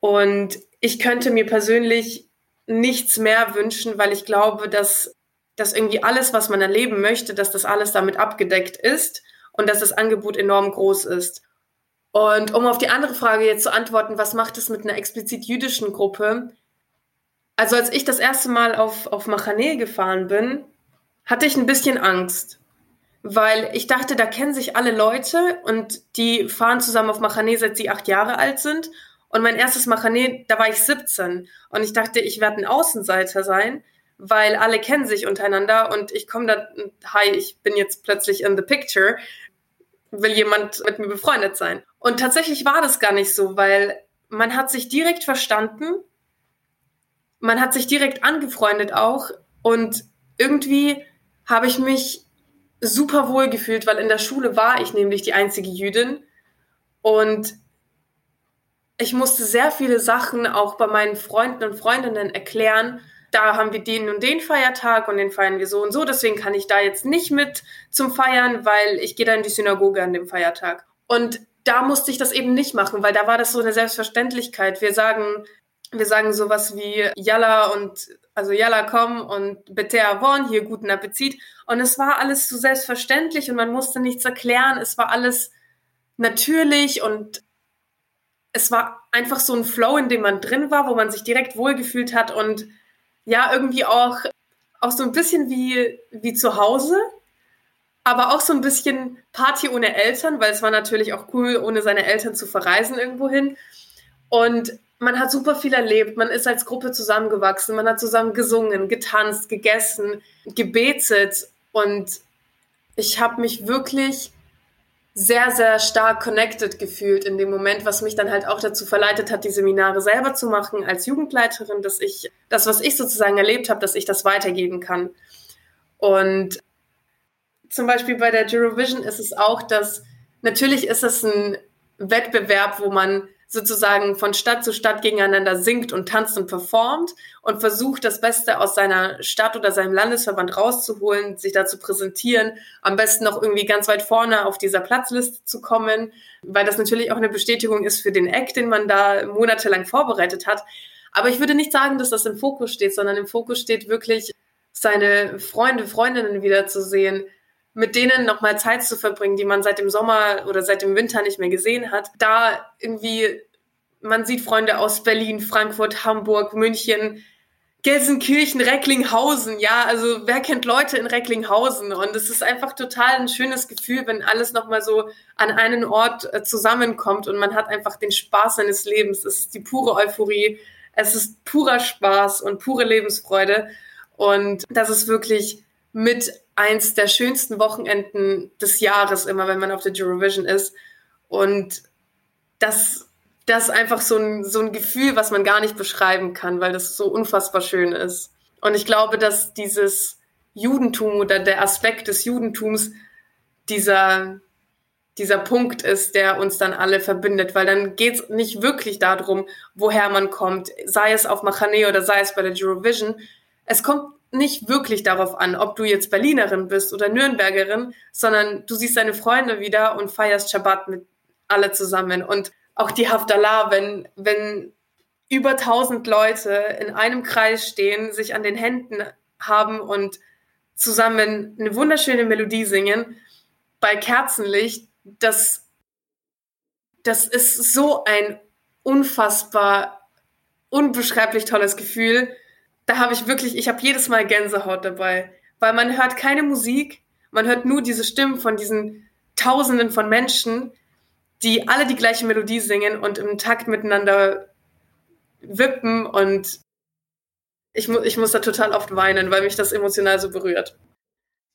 Speaker 2: Und ich könnte mir persönlich nichts mehr wünschen, weil ich glaube, dass, dass irgendwie alles, was man erleben möchte, dass das alles damit abgedeckt ist und dass das Angebot enorm groß ist. Und um auf die andere Frage jetzt zu antworten, was macht es mit einer explizit jüdischen Gruppe? Also als ich das erste Mal auf, auf Machane gefahren bin, hatte ich ein bisschen Angst, weil ich dachte, da kennen sich alle Leute und die fahren zusammen auf Machane, seit sie acht Jahre alt sind. Und mein erstes Machane, da war ich 17 und ich dachte, ich werde ein Außenseiter sein, weil alle kennen sich untereinander und ich komme da, hi, ich bin jetzt plötzlich in the picture, will jemand mit mir befreundet sein. Und tatsächlich war das gar nicht so, weil man hat sich direkt verstanden, man hat sich direkt angefreundet auch. Und irgendwie habe ich mich super wohl gefühlt, weil in der Schule war ich nämlich die einzige Jüdin. Und ich musste sehr viele Sachen auch bei meinen Freunden und Freundinnen erklären. Da haben wir den und den Feiertag und den feiern wir so und so. Deswegen kann ich da jetzt nicht mit zum Feiern, weil ich gehe da in die Synagoge an dem Feiertag. Und da musste ich das eben nicht machen, weil da war das so eine Selbstverständlichkeit. Wir sagen, wir sagen sowas wie Yalla und also Yalla komm und Bete Avon, hier guten Appetit. Und es war alles so selbstverständlich und man musste nichts erklären. Es war alles natürlich und es war einfach so ein Flow, in dem man drin war, wo man sich direkt wohlgefühlt hat und ja, irgendwie auch, auch so ein bisschen wie, wie zu Hause, aber auch so ein bisschen Party ohne Eltern, weil es war natürlich auch cool, ohne seine Eltern zu verreisen irgendwohin. Und man hat super viel erlebt, man ist als Gruppe zusammengewachsen, man hat zusammen gesungen, getanzt, gegessen, gebetet und ich habe mich wirklich sehr, sehr stark connected gefühlt in dem Moment, was mich dann halt auch dazu verleitet hat, die Seminare selber zu machen als Jugendleiterin, dass ich das, was ich sozusagen erlebt habe, dass ich das weitergeben kann. Und zum Beispiel bei der Eurovision ist es auch, dass natürlich ist es ein Wettbewerb, wo man sozusagen von Stadt zu Stadt gegeneinander singt und tanzt und performt und versucht, das Beste aus seiner Stadt oder seinem Landesverband rauszuholen, sich da zu präsentieren, am besten noch irgendwie ganz weit vorne auf dieser Platzliste zu kommen, weil das natürlich auch eine Bestätigung ist für den Act, den man da monatelang vorbereitet hat. Aber ich würde nicht sagen, dass das im Fokus steht, sondern im Fokus steht wirklich, seine Freunde, Freundinnen wiederzusehen, mit denen nochmal Zeit zu verbringen, die man seit dem Sommer oder seit dem Winter nicht mehr gesehen hat. Da irgendwie, man sieht Freunde aus Berlin, Frankfurt, Hamburg, München, Gelsenkirchen, Recklinghausen, ja, also wer kennt Leute in Recklinghausen? Und es ist einfach total ein schönes Gefühl, wenn alles nochmal so an einen Ort äh, zusammenkommt und man hat einfach den Spaß seines Lebens. Es ist die pure Euphorie, es ist purer Spaß und pure Lebensfreude. Und das ist wirklich mit eins der schönsten Wochenenden des Jahres immer, wenn man auf der Eurovision ist. Und das, das ist einfach so ein, so ein Gefühl, was man gar nicht beschreiben kann, weil das so unfassbar schön ist. Und ich glaube, dass dieses Judentum oder der Aspekt des Judentums dieser, dieser Punkt ist, der uns dann alle verbindet, weil dann geht es nicht wirklich darum, woher man kommt, sei es auf Machane oder sei es bei der Eurovision. Es kommt nicht wirklich darauf an, ob du jetzt Berlinerin bist oder Nürnbergerin, sondern du siehst deine Freunde wieder und feierst Schabbat mit alle zusammen. Und auch die Haftalah, wenn, wenn über tausend Leute in einem Kreis stehen, sich an den Händen haben und zusammen eine wunderschöne Melodie singen, bei Kerzenlicht, das, das ist so ein unfassbar, unbeschreiblich tolles Gefühl da habe ich wirklich, ich habe jedes Mal Gänsehaut dabei, weil man hört keine Musik, man hört nur diese Stimmen von diesen Tausenden von Menschen, die alle die gleiche Melodie singen und im Takt miteinander wippen und ich, mu ich muss da total oft weinen, weil mich das emotional so berührt.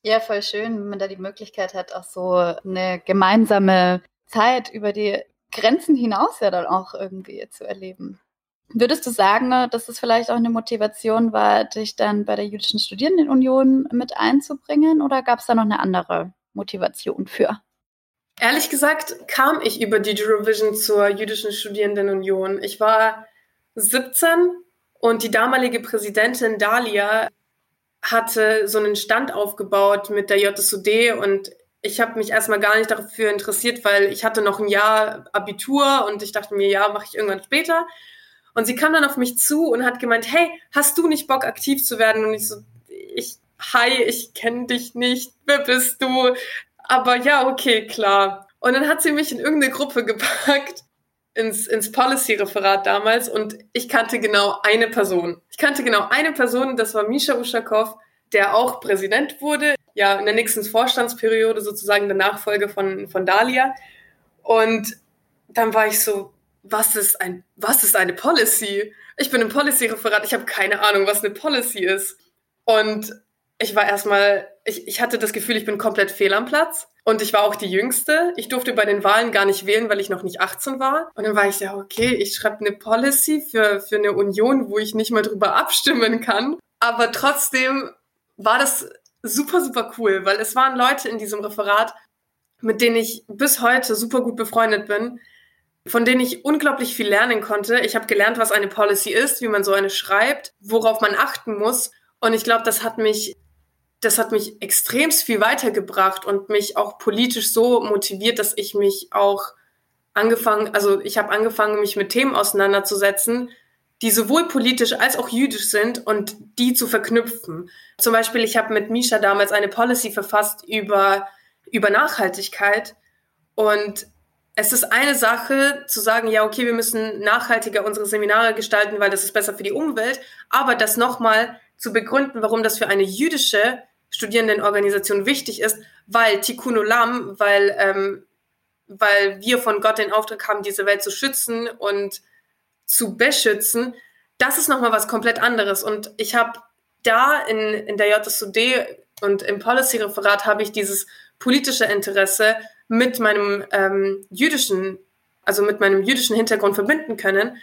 Speaker 1: Ja, voll schön, wenn man da die Möglichkeit hat, auch so eine gemeinsame Zeit über die Grenzen hinaus ja dann auch irgendwie zu erleben. Würdest du sagen, dass es vielleicht auch eine Motivation war, dich dann bei der Jüdischen Studierendenunion mit einzubringen oder gab es da noch eine andere Motivation für?
Speaker 2: Ehrlich gesagt kam ich über die Eurovision zur Jüdischen Studierendenunion. Ich war 17 und die damalige Präsidentin Dalia hatte so einen Stand aufgebaut mit der JSUD und ich habe mich erstmal gar nicht dafür interessiert, weil ich hatte noch ein Jahr Abitur und ich dachte mir, ja, mache ich irgendwann später. Und sie kam dann auf mich zu und hat gemeint, hey, hast du nicht Bock, aktiv zu werden? Und ich so, ich, hi, ich kenne dich nicht, wer bist du? Aber ja, okay, klar. Und dann hat sie mich in irgendeine Gruppe *laughs* gepackt, ins, ins Policy-Referat damals, und ich kannte genau eine Person. Ich kannte genau eine Person, das war Misha Uschakow, der auch Präsident wurde, ja, in der nächsten Vorstandsperiode sozusagen der Nachfolge von, von Dalia. Und dann war ich so, was ist ein, was ist eine Policy? Ich bin im Policy-Referat, ich habe keine Ahnung, was eine Policy ist. Und ich war erstmal, ich, ich hatte das Gefühl, ich bin komplett fehl am Platz. Und ich war auch die Jüngste. Ich durfte bei den Wahlen gar nicht wählen, weil ich noch nicht 18 war. Und dann war ich ja, okay, ich schreibe eine Policy für, für eine Union, wo ich nicht mal drüber abstimmen kann. Aber trotzdem war das super, super cool, weil es waren Leute in diesem Referat, mit denen ich bis heute super gut befreundet bin, von denen ich unglaublich viel lernen konnte. Ich habe gelernt, was eine Policy ist, wie man so eine schreibt, worauf man achten muss. Und ich glaube, das hat mich das hat mich extremst viel weitergebracht und mich auch politisch so motiviert, dass ich mich auch angefangen, also ich habe angefangen, mich mit Themen auseinanderzusetzen, die sowohl politisch als auch jüdisch sind und die zu verknüpfen. Zum Beispiel, ich habe mit Misha damals eine Policy verfasst über, über Nachhaltigkeit und es ist eine Sache zu sagen, ja, okay, wir müssen nachhaltiger unsere Seminare gestalten, weil das ist besser für die Umwelt, aber das nochmal zu begründen, warum das für eine jüdische Studierendenorganisation wichtig ist, weil Tikkun Olam, weil, ähm, weil wir von Gott den Auftrag haben, diese Welt zu schützen und zu beschützen, das ist nochmal was komplett anderes. Und ich habe da in, in der JSUD und im Policy-Referat habe ich dieses politische Interesse mit meinem ähm, jüdischen, also mit meinem jüdischen Hintergrund verbinden können.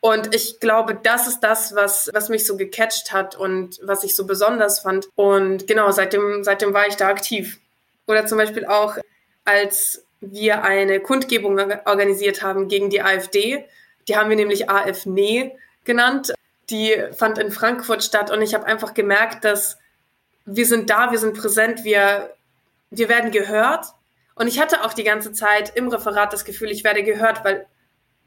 Speaker 2: Und ich glaube, das ist das, was, was mich so gecatcht hat und was ich so besonders fand. Und genau, seitdem, seitdem war ich da aktiv. Oder zum Beispiel auch, als wir eine Kundgebung organisiert haben gegen die AfD. Die haben wir nämlich AfNE genannt. Die fand in Frankfurt statt und ich habe einfach gemerkt, dass wir sind da, wir sind präsent, wir, wir werden gehört. Und ich hatte auch die ganze Zeit im Referat das Gefühl, ich werde gehört, weil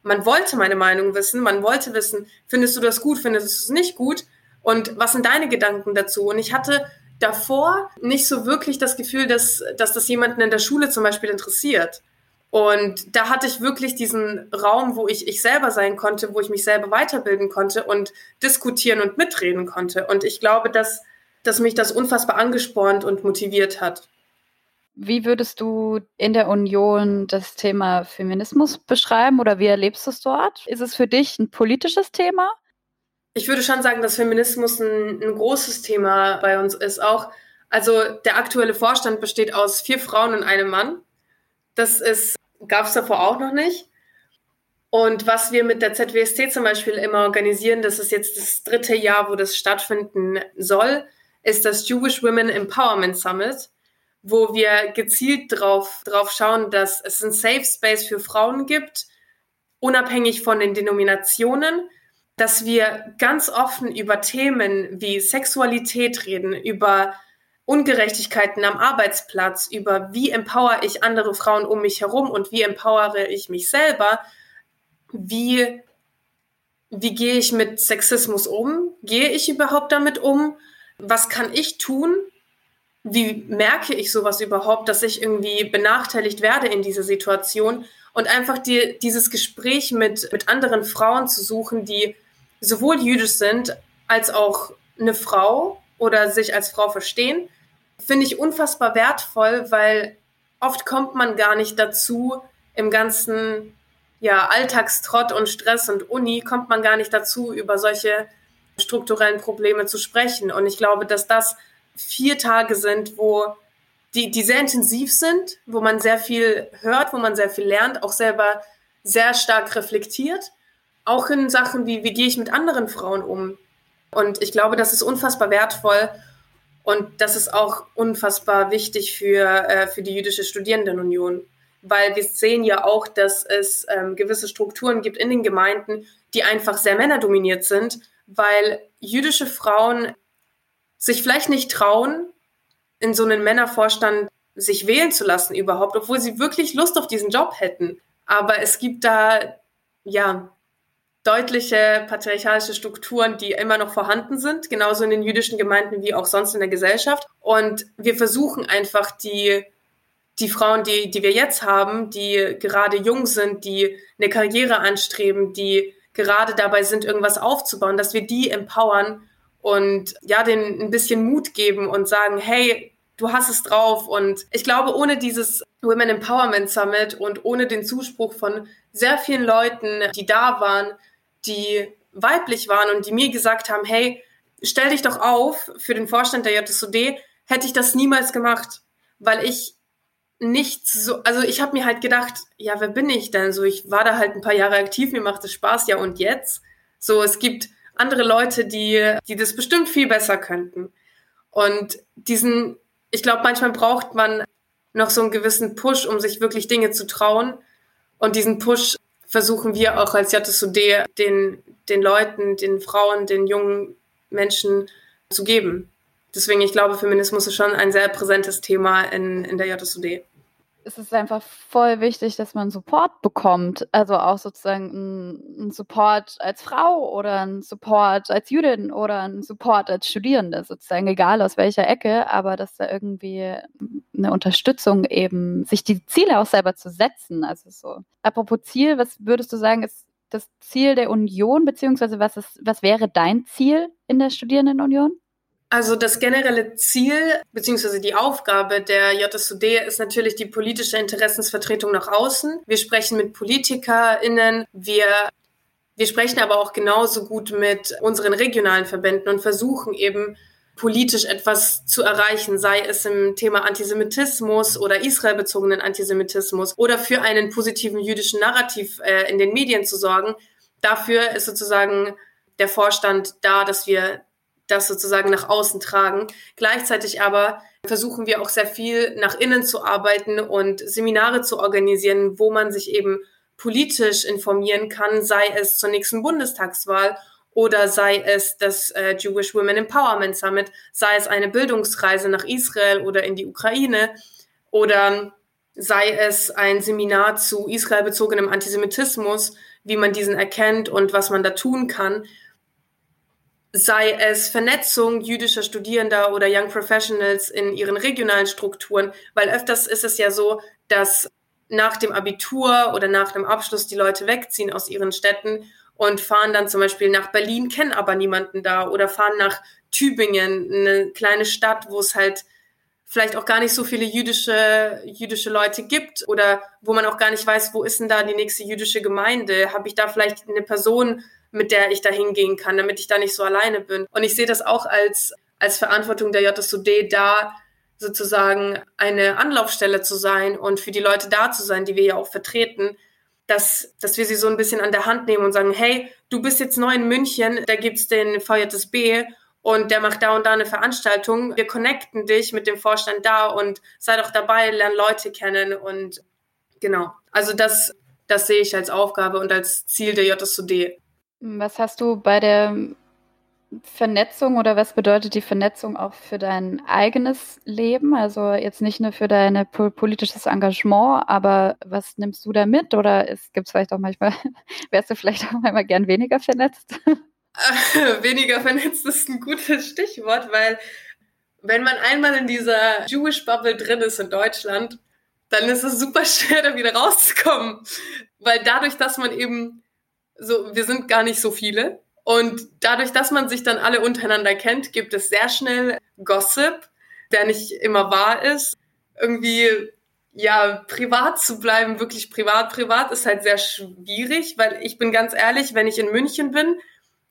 Speaker 2: man wollte meine Meinung wissen, man wollte wissen, findest du das gut, findest du es nicht gut und was sind deine Gedanken dazu? Und ich hatte davor nicht so wirklich das Gefühl, dass, dass das jemanden in der Schule zum Beispiel interessiert. Und da hatte ich wirklich diesen Raum, wo ich ich selber sein konnte, wo ich mich selber weiterbilden konnte und diskutieren und mitreden konnte. Und ich glaube, dass, dass mich das unfassbar angespornt und motiviert hat.
Speaker 1: Wie würdest du in der Union das Thema Feminismus beschreiben oder wie erlebst du es dort? Ist es für dich ein politisches Thema?
Speaker 2: Ich würde schon sagen, dass Feminismus ein, ein großes Thema bei uns ist. Auch, also der aktuelle Vorstand besteht aus vier Frauen und einem Mann. Das ist, gab es davor auch noch nicht. Und was wir mit der ZWSC zum Beispiel immer organisieren, das ist jetzt das dritte Jahr, wo das stattfinden soll, ist das Jewish Women Empowerment Summit wo wir gezielt drauf, drauf schauen, dass es ein Safe Space für Frauen gibt, unabhängig von den Denominationen, dass wir ganz offen über Themen wie Sexualität reden, über Ungerechtigkeiten am Arbeitsplatz, über wie empower ich andere Frauen um mich herum und wie empowere ich mich selber, wie, wie gehe ich mit Sexismus um, gehe ich überhaupt damit um, was kann ich tun, wie merke ich sowas überhaupt, dass ich irgendwie benachteiligt werde in dieser Situation und einfach die, dieses Gespräch mit, mit anderen Frauen zu suchen, die sowohl jüdisch sind als auch eine Frau oder sich als Frau verstehen, finde ich unfassbar wertvoll, weil oft kommt man gar nicht dazu, im ganzen ja, Alltagstrott und Stress und Uni kommt man gar nicht dazu, über solche strukturellen Probleme zu sprechen. Und ich glaube, dass das vier Tage sind, wo die, die sehr intensiv sind, wo man sehr viel hört, wo man sehr viel lernt, auch selber sehr stark reflektiert. Auch in Sachen wie, wie gehe ich mit anderen Frauen um? Und ich glaube, das ist unfassbar wertvoll. Und das ist auch unfassbar wichtig für, äh, für die jüdische Studierendenunion, weil wir sehen ja auch, dass es ähm, gewisse Strukturen gibt in den Gemeinden, die einfach sehr männerdominiert sind, weil jüdische Frauen sich vielleicht nicht trauen, in so einen Männervorstand sich wählen zu lassen überhaupt, obwohl sie wirklich Lust auf diesen Job hätten. Aber es gibt da, ja, deutliche patriarchalische Strukturen, die immer noch vorhanden sind, genauso in den jüdischen Gemeinden wie auch sonst in der Gesellschaft. Und wir versuchen einfach die, die Frauen, die, die wir jetzt haben, die gerade jung sind, die eine Karriere anstreben, die gerade dabei sind, irgendwas aufzubauen, dass wir die empowern und ja, denen ein bisschen Mut geben und sagen, hey, du hast es drauf. Und ich glaube, ohne dieses Women Empowerment Summit und ohne den Zuspruch von sehr vielen Leuten, die da waren, die weiblich waren und die mir gesagt haben, hey, stell dich doch auf für den Vorstand der JSOD, hätte ich das niemals gemacht, weil ich nicht so, also ich habe mir halt gedacht, ja, wer bin ich denn? So, ich war da halt ein paar Jahre aktiv, mir macht es Spaß, ja und jetzt? So, es gibt andere Leute, die, die das bestimmt viel besser könnten. Und diesen, ich glaube, manchmal braucht man noch so einen gewissen Push, um sich wirklich Dinge zu trauen. Und diesen Push versuchen wir auch als JSUD den, den Leuten, den Frauen, den jungen Menschen zu geben. Deswegen, ich glaube, Feminismus ist schon ein sehr präsentes Thema in, in der JSUD
Speaker 1: es ist einfach voll wichtig, dass man Support bekommt. Also auch sozusagen ein, Support als Frau oder ein Support als Jüdin oder ein Support als Studierende, sozusagen, egal aus welcher Ecke, aber dass da irgendwie eine Unterstützung eben, sich die Ziele auch selber zu setzen. Also so. Apropos Ziel, was würdest du sagen, ist das Ziel der Union, beziehungsweise was ist, was wäre dein Ziel in der Studierendenunion?
Speaker 2: Also das generelle Ziel bzw. die Aufgabe der JSUD ist natürlich die politische Interessensvertretung nach außen. Wir sprechen mit PolitikerInnen, wir wir sprechen aber auch genauso gut mit unseren regionalen Verbänden und versuchen eben politisch etwas zu erreichen, sei es im Thema Antisemitismus oder israelbezogenen Antisemitismus oder für einen positiven jüdischen Narrativ äh, in den Medien zu sorgen. Dafür ist sozusagen der Vorstand da, dass wir das sozusagen nach außen tragen. Gleichzeitig aber versuchen wir auch sehr viel nach innen zu arbeiten und Seminare zu organisieren, wo man sich eben politisch informieren kann, sei es zur nächsten Bundestagswahl oder sei es das äh, Jewish Women Empowerment Summit, sei es eine Bildungsreise nach Israel oder in die Ukraine oder sei es ein Seminar zu israelbezogenem Antisemitismus, wie man diesen erkennt und was man da tun kann sei es Vernetzung jüdischer Studierender oder Young Professionals in ihren regionalen Strukturen, weil öfters ist es ja so, dass nach dem Abitur oder nach dem Abschluss die Leute wegziehen aus ihren Städten und fahren dann zum Beispiel nach Berlin, kennen aber niemanden da oder fahren nach Tübingen, eine kleine Stadt, wo es halt vielleicht auch gar nicht so viele jüdische, jüdische Leute gibt oder wo man auch gar nicht weiß, wo ist denn da die nächste jüdische Gemeinde? Habe ich da vielleicht eine Person mit der ich da hingehen kann, damit ich da nicht so alleine bin. Und ich sehe das auch als, als Verantwortung der JSUD, da sozusagen eine Anlaufstelle zu sein und für die Leute da zu sein, die wir ja auch vertreten, dass, dass wir sie so ein bisschen an der Hand nehmen und sagen, hey, du bist jetzt neu in München, da gibt's den VJSB und der macht da und da eine Veranstaltung. Wir connecten dich mit dem Vorstand da und sei doch dabei, lern Leute kennen und genau. Also das, das sehe ich als Aufgabe und als Ziel der JSUD.
Speaker 1: Was hast du bei der Vernetzung oder was bedeutet die Vernetzung auch für dein eigenes Leben? Also jetzt nicht nur für dein politisches Engagement, aber was nimmst du da mit? Oder gibt es vielleicht auch manchmal, *laughs* wärst du vielleicht auch manchmal gern weniger vernetzt? *laughs*
Speaker 2: weniger vernetzt ist ein gutes Stichwort, weil wenn man einmal in dieser Jewish Bubble drin ist in Deutschland, dann ist es super schwer, da wieder rauszukommen. Weil dadurch, dass man eben so, wir sind gar nicht so viele. Und dadurch, dass man sich dann alle untereinander kennt, gibt es sehr schnell Gossip, der nicht immer wahr ist. Irgendwie, ja, privat zu bleiben, wirklich privat, privat ist halt sehr schwierig, weil ich bin ganz ehrlich, wenn ich in München bin,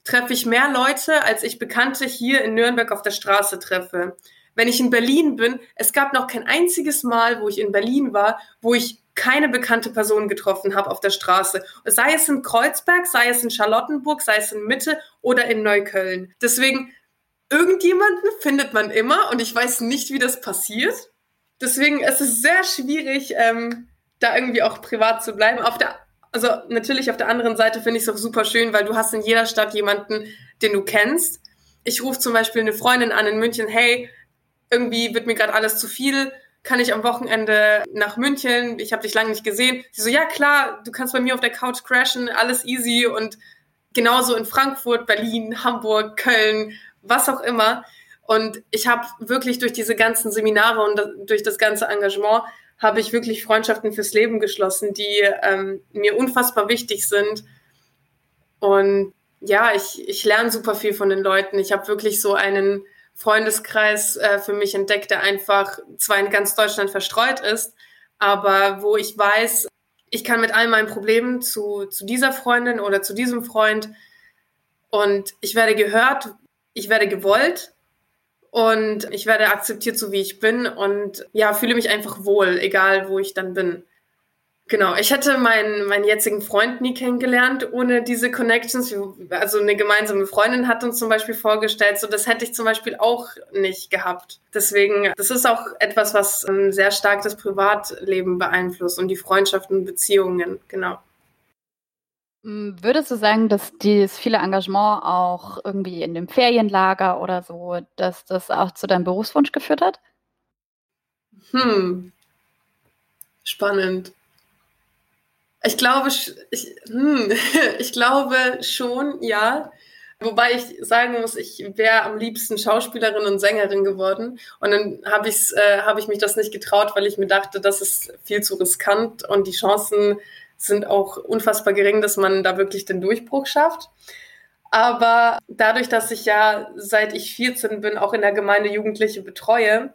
Speaker 2: treffe ich mehr Leute, als ich Bekannte hier in Nürnberg auf der Straße treffe. Wenn ich in Berlin bin, es gab noch kein einziges Mal, wo ich in Berlin war, wo ich keine bekannte Person getroffen habe auf der Straße. Sei es in Kreuzberg, sei es in Charlottenburg, sei es in Mitte oder in Neukölln. Deswegen irgendjemanden findet man immer und ich weiß nicht, wie das passiert. Deswegen ist es sehr schwierig, ähm, da irgendwie auch privat zu bleiben. Auf der, also natürlich auf der anderen Seite finde ich es auch super schön, weil du hast in jeder Stadt jemanden, den du kennst. Ich rufe zum Beispiel eine Freundin an in München, hey, irgendwie wird mir gerade alles zu viel. Kann ich am Wochenende nach München? Ich habe dich lange nicht gesehen. Sie so, ja klar, du kannst bei mir auf der Couch crashen, alles easy und genauso in Frankfurt, Berlin, Hamburg, Köln, was auch immer. Und ich habe wirklich durch diese ganzen Seminare und durch das ganze Engagement habe ich wirklich Freundschaften fürs Leben geschlossen, die ähm, mir unfassbar wichtig sind. Und ja, ich, ich lerne super viel von den Leuten. Ich habe wirklich so einen Freundeskreis äh, für mich entdeckt, der einfach zwar in ganz Deutschland verstreut ist, aber wo ich weiß, ich kann mit all meinen Problemen zu, zu dieser Freundin oder zu diesem Freund und ich werde gehört, ich werde gewollt und ich werde akzeptiert, so wie ich bin und ja, fühle mich einfach wohl, egal wo ich dann bin. Genau, ich hätte meinen, meinen jetzigen Freund nie kennengelernt ohne diese Connections. Also eine gemeinsame Freundin hat uns zum Beispiel vorgestellt, so das hätte ich zum Beispiel auch nicht gehabt. Deswegen, das ist auch etwas, was ähm, sehr stark das Privatleben beeinflusst und die Freundschaften und Beziehungen, genau.
Speaker 1: Hm, würdest du sagen, dass dieses viele Engagement auch irgendwie in dem Ferienlager oder so, dass das auch zu deinem Berufswunsch geführt hat?
Speaker 2: Hm. Spannend. Ich glaube, ich, hm, *laughs* ich glaube schon, ja. Wobei ich sagen muss, ich wäre am liebsten Schauspielerin und Sängerin geworden. Und dann habe äh, hab ich mich das nicht getraut, weil ich mir dachte, das ist viel zu riskant und die Chancen sind auch unfassbar gering, dass man da wirklich den Durchbruch schafft. Aber dadurch, dass ich ja seit ich 14 bin auch in der Gemeinde Jugendliche betreue,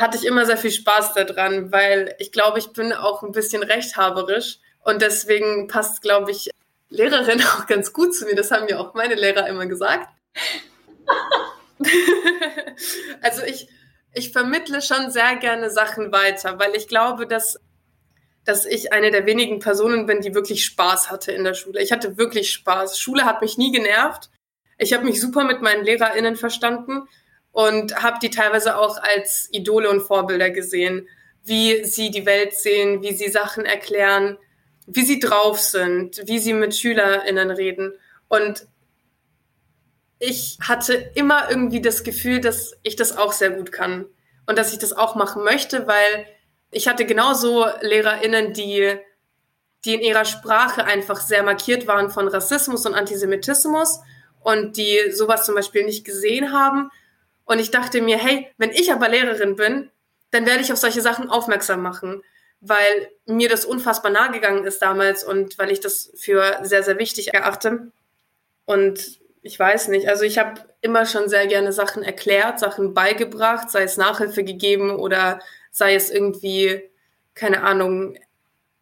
Speaker 2: hatte ich immer sehr viel Spaß daran, weil ich glaube, ich bin auch ein bisschen rechthaberisch und deswegen passt, glaube ich, Lehrerin *laughs* auch ganz gut zu mir. Das haben mir auch meine Lehrer immer gesagt. *laughs* also ich, ich vermittle schon sehr gerne Sachen weiter, weil ich glaube, dass dass ich eine der wenigen Personen bin, die wirklich Spaß hatte in der Schule. Ich hatte wirklich Spaß. Schule hat mich nie genervt. Ich habe mich super mit meinen LehrerInnen verstanden und habe die teilweise auch als Idole und Vorbilder gesehen, wie sie die Welt sehen, wie sie Sachen erklären, wie sie drauf sind, wie sie mit SchülerInnen reden. Und ich hatte immer irgendwie das Gefühl, dass ich das auch sehr gut kann und dass ich das auch machen möchte, weil ich hatte genauso LehrerInnen, die, die in ihrer Sprache einfach sehr markiert waren von Rassismus und Antisemitismus und die sowas zum Beispiel nicht gesehen haben. Und ich dachte mir, hey, wenn ich aber Lehrerin bin, dann werde ich auf solche Sachen aufmerksam machen, weil mir das unfassbar nahe gegangen ist damals und weil ich das für sehr, sehr wichtig erachte. Und ich weiß nicht, also ich habe immer schon sehr gerne Sachen erklärt, Sachen beigebracht, sei es Nachhilfe gegeben oder sei es irgendwie, keine Ahnung,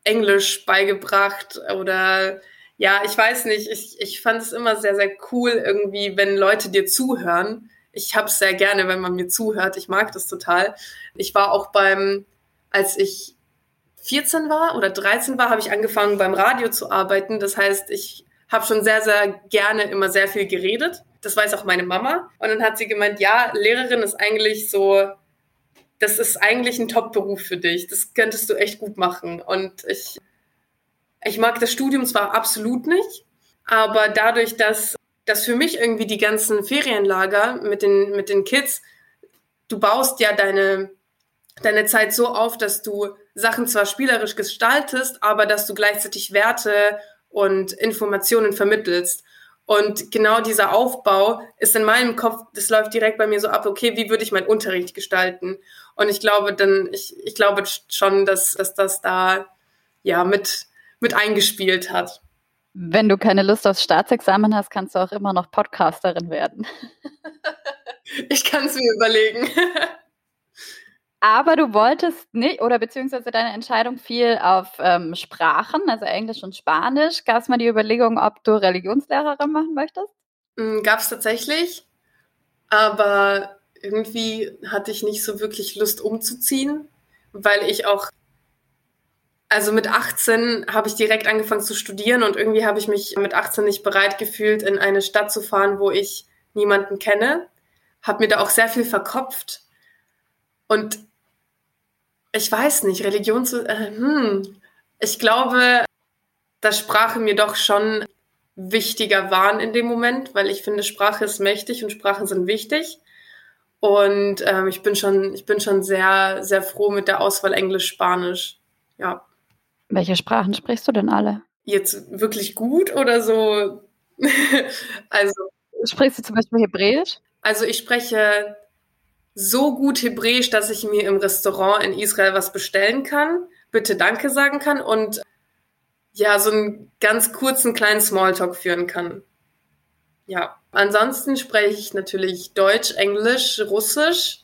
Speaker 2: Englisch beigebracht oder ja, ich weiß nicht, ich, ich fand es immer sehr, sehr cool irgendwie, wenn Leute dir zuhören. Ich habe es sehr gerne, wenn man mir zuhört. Ich mag das total. Ich war auch beim, als ich 14 war oder 13 war, habe ich angefangen beim Radio zu arbeiten. Das heißt, ich habe schon sehr, sehr gerne immer sehr viel geredet. Das weiß auch meine Mama. Und dann hat sie gemeint, ja, Lehrerin ist eigentlich so das ist eigentlich ein Top-Beruf für dich. Das könntest du echt gut machen. Und ich, ich mag das Studium zwar absolut nicht, aber dadurch, dass, dass für mich irgendwie die ganzen Ferienlager mit den, mit den Kids, du baust ja deine, deine Zeit so auf, dass du Sachen zwar spielerisch gestaltest, aber dass du gleichzeitig Werte und Informationen vermittelst. Und genau dieser Aufbau ist in meinem Kopf, das läuft direkt bei mir so ab, okay, wie würde ich meinen Unterricht gestalten? Und ich glaube dann, ich, ich glaube schon, dass, dass das da ja mit, mit eingespielt hat.
Speaker 1: Wenn du keine Lust aufs Staatsexamen hast, kannst du auch immer noch Podcasterin werden. *laughs*
Speaker 2: ich kann es mir überlegen. *laughs*
Speaker 1: Aber du wolltest nicht, oder beziehungsweise deine Entscheidung fiel auf ähm, Sprachen, also Englisch und Spanisch. Gab es mal die Überlegung, ob du Religionslehrerin machen möchtest?
Speaker 2: Mm, Gab es tatsächlich, aber irgendwie hatte ich nicht so wirklich Lust umzuziehen, weil ich auch, also mit 18 habe ich direkt angefangen zu studieren und irgendwie habe ich mich mit 18 nicht bereit gefühlt, in eine Stadt zu fahren, wo ich niemanden kenne. habe mir da auch sehr viel verkopft. Und ich weiß nicht, Religion zu. Äh, hm, ich glaube, dass Sprache mir doch schon wichtiger waren in dem Moment, weil ich finde, Sprache ist mächtig und Sprachen sind wichtig. Und ähm, ich bin schon, ich bin schon sehr, sehr froh mit der Auswahl Englisch-Spanisch. Ja.
Speaker 1: Welche Sprachen sprichst du denn alle?
Speaker 2: Jetzt wirklich gut oder so? *laughs*
Speaker 1: also. Sprichst du zum Beispiel Hebräisch?
Speaker 2: Also ich spreche so gut Hebräisch, dass ich mir im Restaurant in Israel was bestellen kann, bitte Danke sagen kann und ja, so einen ganz kurzen kleinen Smalltalk führen kann. Ja, ansonsten spreche ich natürlich Deutsch, Englisch, Russisch,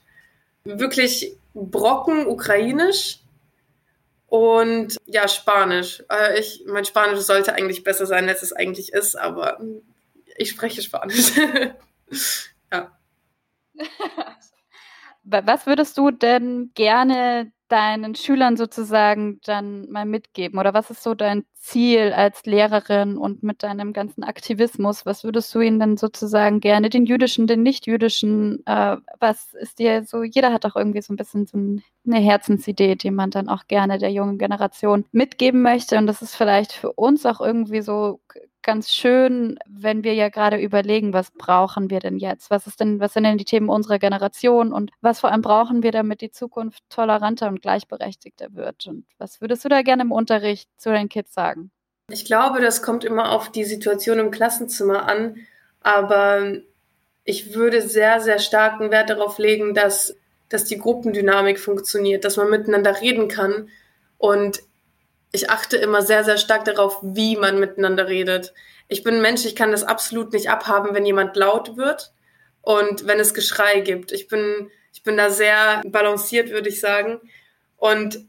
Speaker 2: wirklich Brocken, Ukrainisch und ja, Spanisch. Äh, ich, mein Spanisch sollte eigentlich besser sein, als es eigentlich ist, aber ich spreche Spanisch. *laughs* ja. *laughs*
Speaker 1: Was würdest du denn gerne deinen Schülern sozusagen dann mal mitgeben? Oder was ist so dein Ziel als Lehrerin und mit deinem ganzen Aktivismus? Was würdest du ihnen dann sozusagen gerne, den jüdischen, den nicht-jüdischen, äh, was ist dir so, jeder hat doch irgendwie so ein bisschen so eine Herzensidee, die man dann auch gerne der jungen Generation mitgeben möchte. Und das ist vielleicht für uns auch irgendwie so ganz schön, wenn wir ja gerade überlegen, was brauchen wir denn jetzt? Was ist denn, was sind denn die Themen unserer Generation und was vor allem brauchen wir, damit die Zukunft toleranter und gleichberechtigter wird? Und was würdest du da gerne im Unterricht zu den Kids sagen?
Speaker 2: Ich glaube, das kommt immer auf die Situation im Klassenzimmer an, aber ich würde sehr, sehr starken Wert darauf legen, dass, dass die Gruppendynamik funktioniert, dass man miteinander reden kann und ich achte immer sehr, sehr stark darauf, wie man miteinander redet. Ich bin ein Mensch, ich kann das absolut nicht abhaben, wenn jemand laut wird und wenn es Geschrei gibt. Ich bin, ich bin da sehr balanciert, würde ich sagen. Und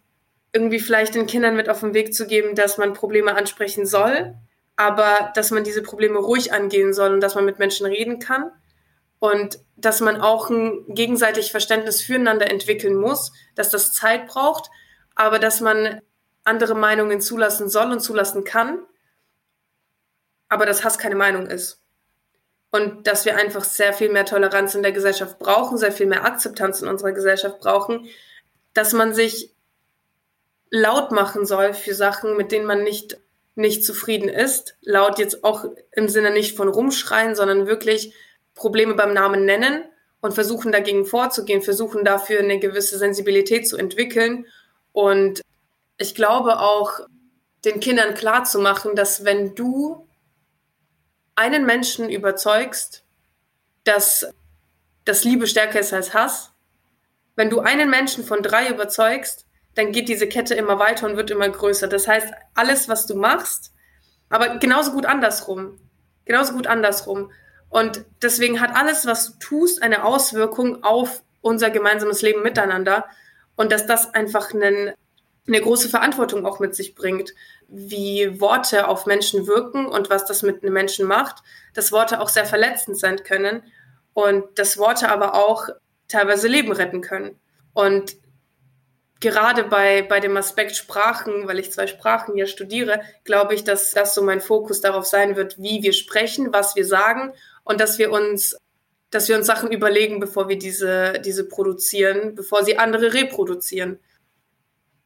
Speaker 2: irgendwie vielleicht den Kindern mit auf den Weg zu geben, dass man Probleme ansprechen soll, aber dass man diese Probleme ruhig angehen soll und dass man mit Menschen reden kann und dass man auch ein gegenseitig Verständnis füreinander entwickeln muss, dass das Zeit braucht, aber dass man andere Meinungen zulassen soll und zulassen kann, aber dass Hass keine Meinung ist. Und dass wir einfach sehr viel mehr Toleranz in der Gesellschaft brauchen, sehr viel mehr Akzeptanz in unserer Gesellschaft brauchen, dass man sich laut machen soll für Sachen, mit denen man nicht, nicht zufrieden ist. Laut jetzt auch im Sinne nicht von rumschreien, sondern wirklich Probleme beim Namen nennen und versuchen dagegen vorzugehen, versuchen dafür eine gewisse Sensibilität zu entwickeln und ich glaube auch, den Kindern klarzumachen, dass wenn du einen Menschen überzeugst, dass, dass Liebe stärker ist als Hass, wenn du einen Menschen von drei überzeugst, dann geht diese Kette immer weiter und wird immer größer. Das heißt, alles, was du machst, aber genauso gut andersrum. Genauso gut andersrum. Und deswegen hat alles, was du tust, eine Auswirkung auf unser gemeinsames Leben miteinander. Und dass das einfach einen eine große Verantwortung auch mit sich bringt, wie Worte auf Menschen wirken und was das mit einem Menschen macht, dass Worte auch sehr verletzend sein können und dass Worte aber auch teilweise Leben retten können. Und gerade bei, bei dem Aspekt Sprachen, weil ich zwei Sprachen hier studiere, glaube ich, dass das so mein Fokus darauf sein wird, wie wir sprechen, was wir sagen und dass wir uns dass wir uns Sachen überlegen, bevor wir diese, diese produzieren, bevor sie andere reproduzieren.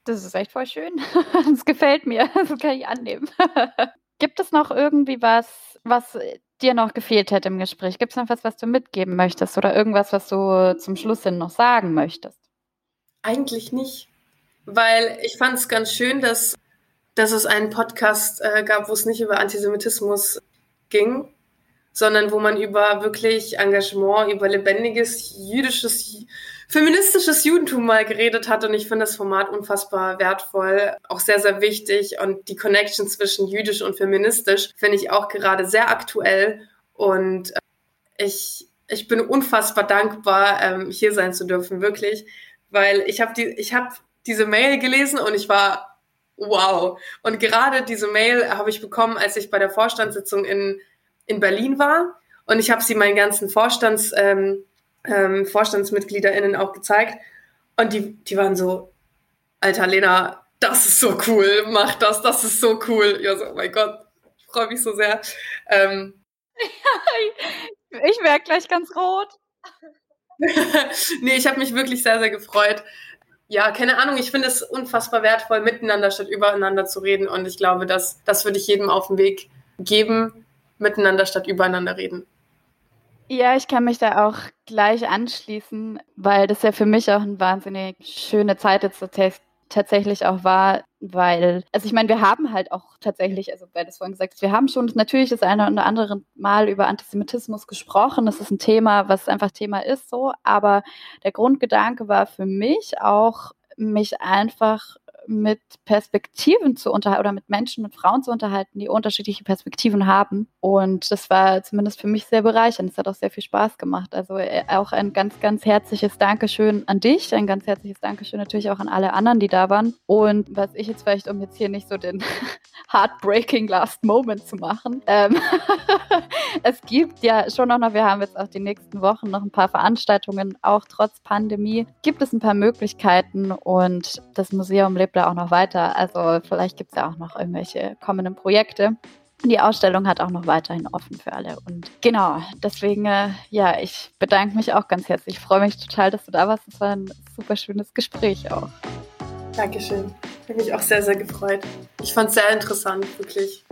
Speaker 1: Das ist echt voll schön. *laughs* Das gefällt mir. *laughs* Das kann ich annehmen. *laughs* Gibt es noch irgendwie was, was dir noch gefehlt hätte im Gespräch? Gibt es noch was, was du mitgeben möchtest oder irgendwas, was du zum Schluss hin noch sagen möchtest?
Speaker 2: Eigentlich nicht, weil ich fand es ganz schön, dass, dass es einen Podcast äh, gab, wo es nicht über Antisemitismus ging, sondern wo man über wirklich Engagement, über lebendiges jüdisches feministisches Judentum mal geredet hat und ich finde das Format unfassbar wertvoll, auch sehr, sehr wichtig und die Connection zwischen jüdisch und feministisch finde ich auch gerade sehr aktuell und äh, ich, ich bin unfassbar dankbar, ähm, hier sein zu dürfen, wirklich, weil ich habe die, ich habe diese Mail gelesen und ich war wow. Und gerade diese Mail habe ich bekommen, als ich bei der Vorstandssitzung in, in Berlin war und ich habe sie meinen ganzen Vorstands ähm, ähm, VorstandsmitgliederInnen auch gezeigt. Und die, die waren so, Alter Lena, das ist so cool, mach das, das ist so cool. Ja, so, oh mein Gott, ich freue mich so sehr. Ähm, *laughs*
Speaker 1: ich werde gleich ganz rot. *laughs*
Speaker 2: nee, ich habe mich wirklich sehr, sehr gefreut. Ja, keine Ahnung, ich finde es unfassbar wertvoll, miteinander statt übereinander zu reden. Und ich glaube, dass das würde ich jedem auf den Weg geben, miteinander statt übereinander reden.
Speaker 1: Ja, ich kann mich da auch gleich anschließen, weil das ja für mich auch eine wahnsinnig schöne Zeit jetzt tatsächlich auch war, weil, also ich meine, wir haben halt auch tatsächlich, also weil das vorhin gesagt hast, wir haben schon natürlich das eine oder andere Mal über Antisemitismus gesprochen. Das ist ein Thema, was einfach Thema ist so, aber der Grundgedanke war für mich auch, mich einfach mit Perspektiven zu unterhalten oder mit Menschen, mit Frauen zu unterhalten, die unterschiedliche Perspektiven haben. Und das war zumindest für mich sehr bereichernd. Es hat auch sehr viel Spaß gemacht. Also äh, auch ein ganz, ganz herzliches Dankeschön an dich, ein ganz herzliches Dankeschön natürlich auch an alle anderen, die da waren. Und was ich jetzt vielleicht, um jetzt hier nicht so den *laughs* heartbreaking last moment zu machen, ähm *laughs* es gibt ja schon noch, wir haben jetzt auch die nächsten Wochen noch ein paar Veranstaltungen, auch trotz Pandemie, gibt es ein paar Möglichkeiten und das Museum lebt da auch noch weiter. Also vielleicht gibt es ja auch noch irgendwelche kommenden Projekte. Die Ausstellung hat auch noch weiterhin offen für alle. Und genau, deswegen, äh, ja, ich bedanke mich auch ganz herzlich. Ich freue mich total, dass du da warst. Es war ein super schönes Gespräch auch.
Speaker 2: Dankeschön. Ich habe mich auch sehr, sehr gefreut. Ich fand es sehr interessant, wirklich.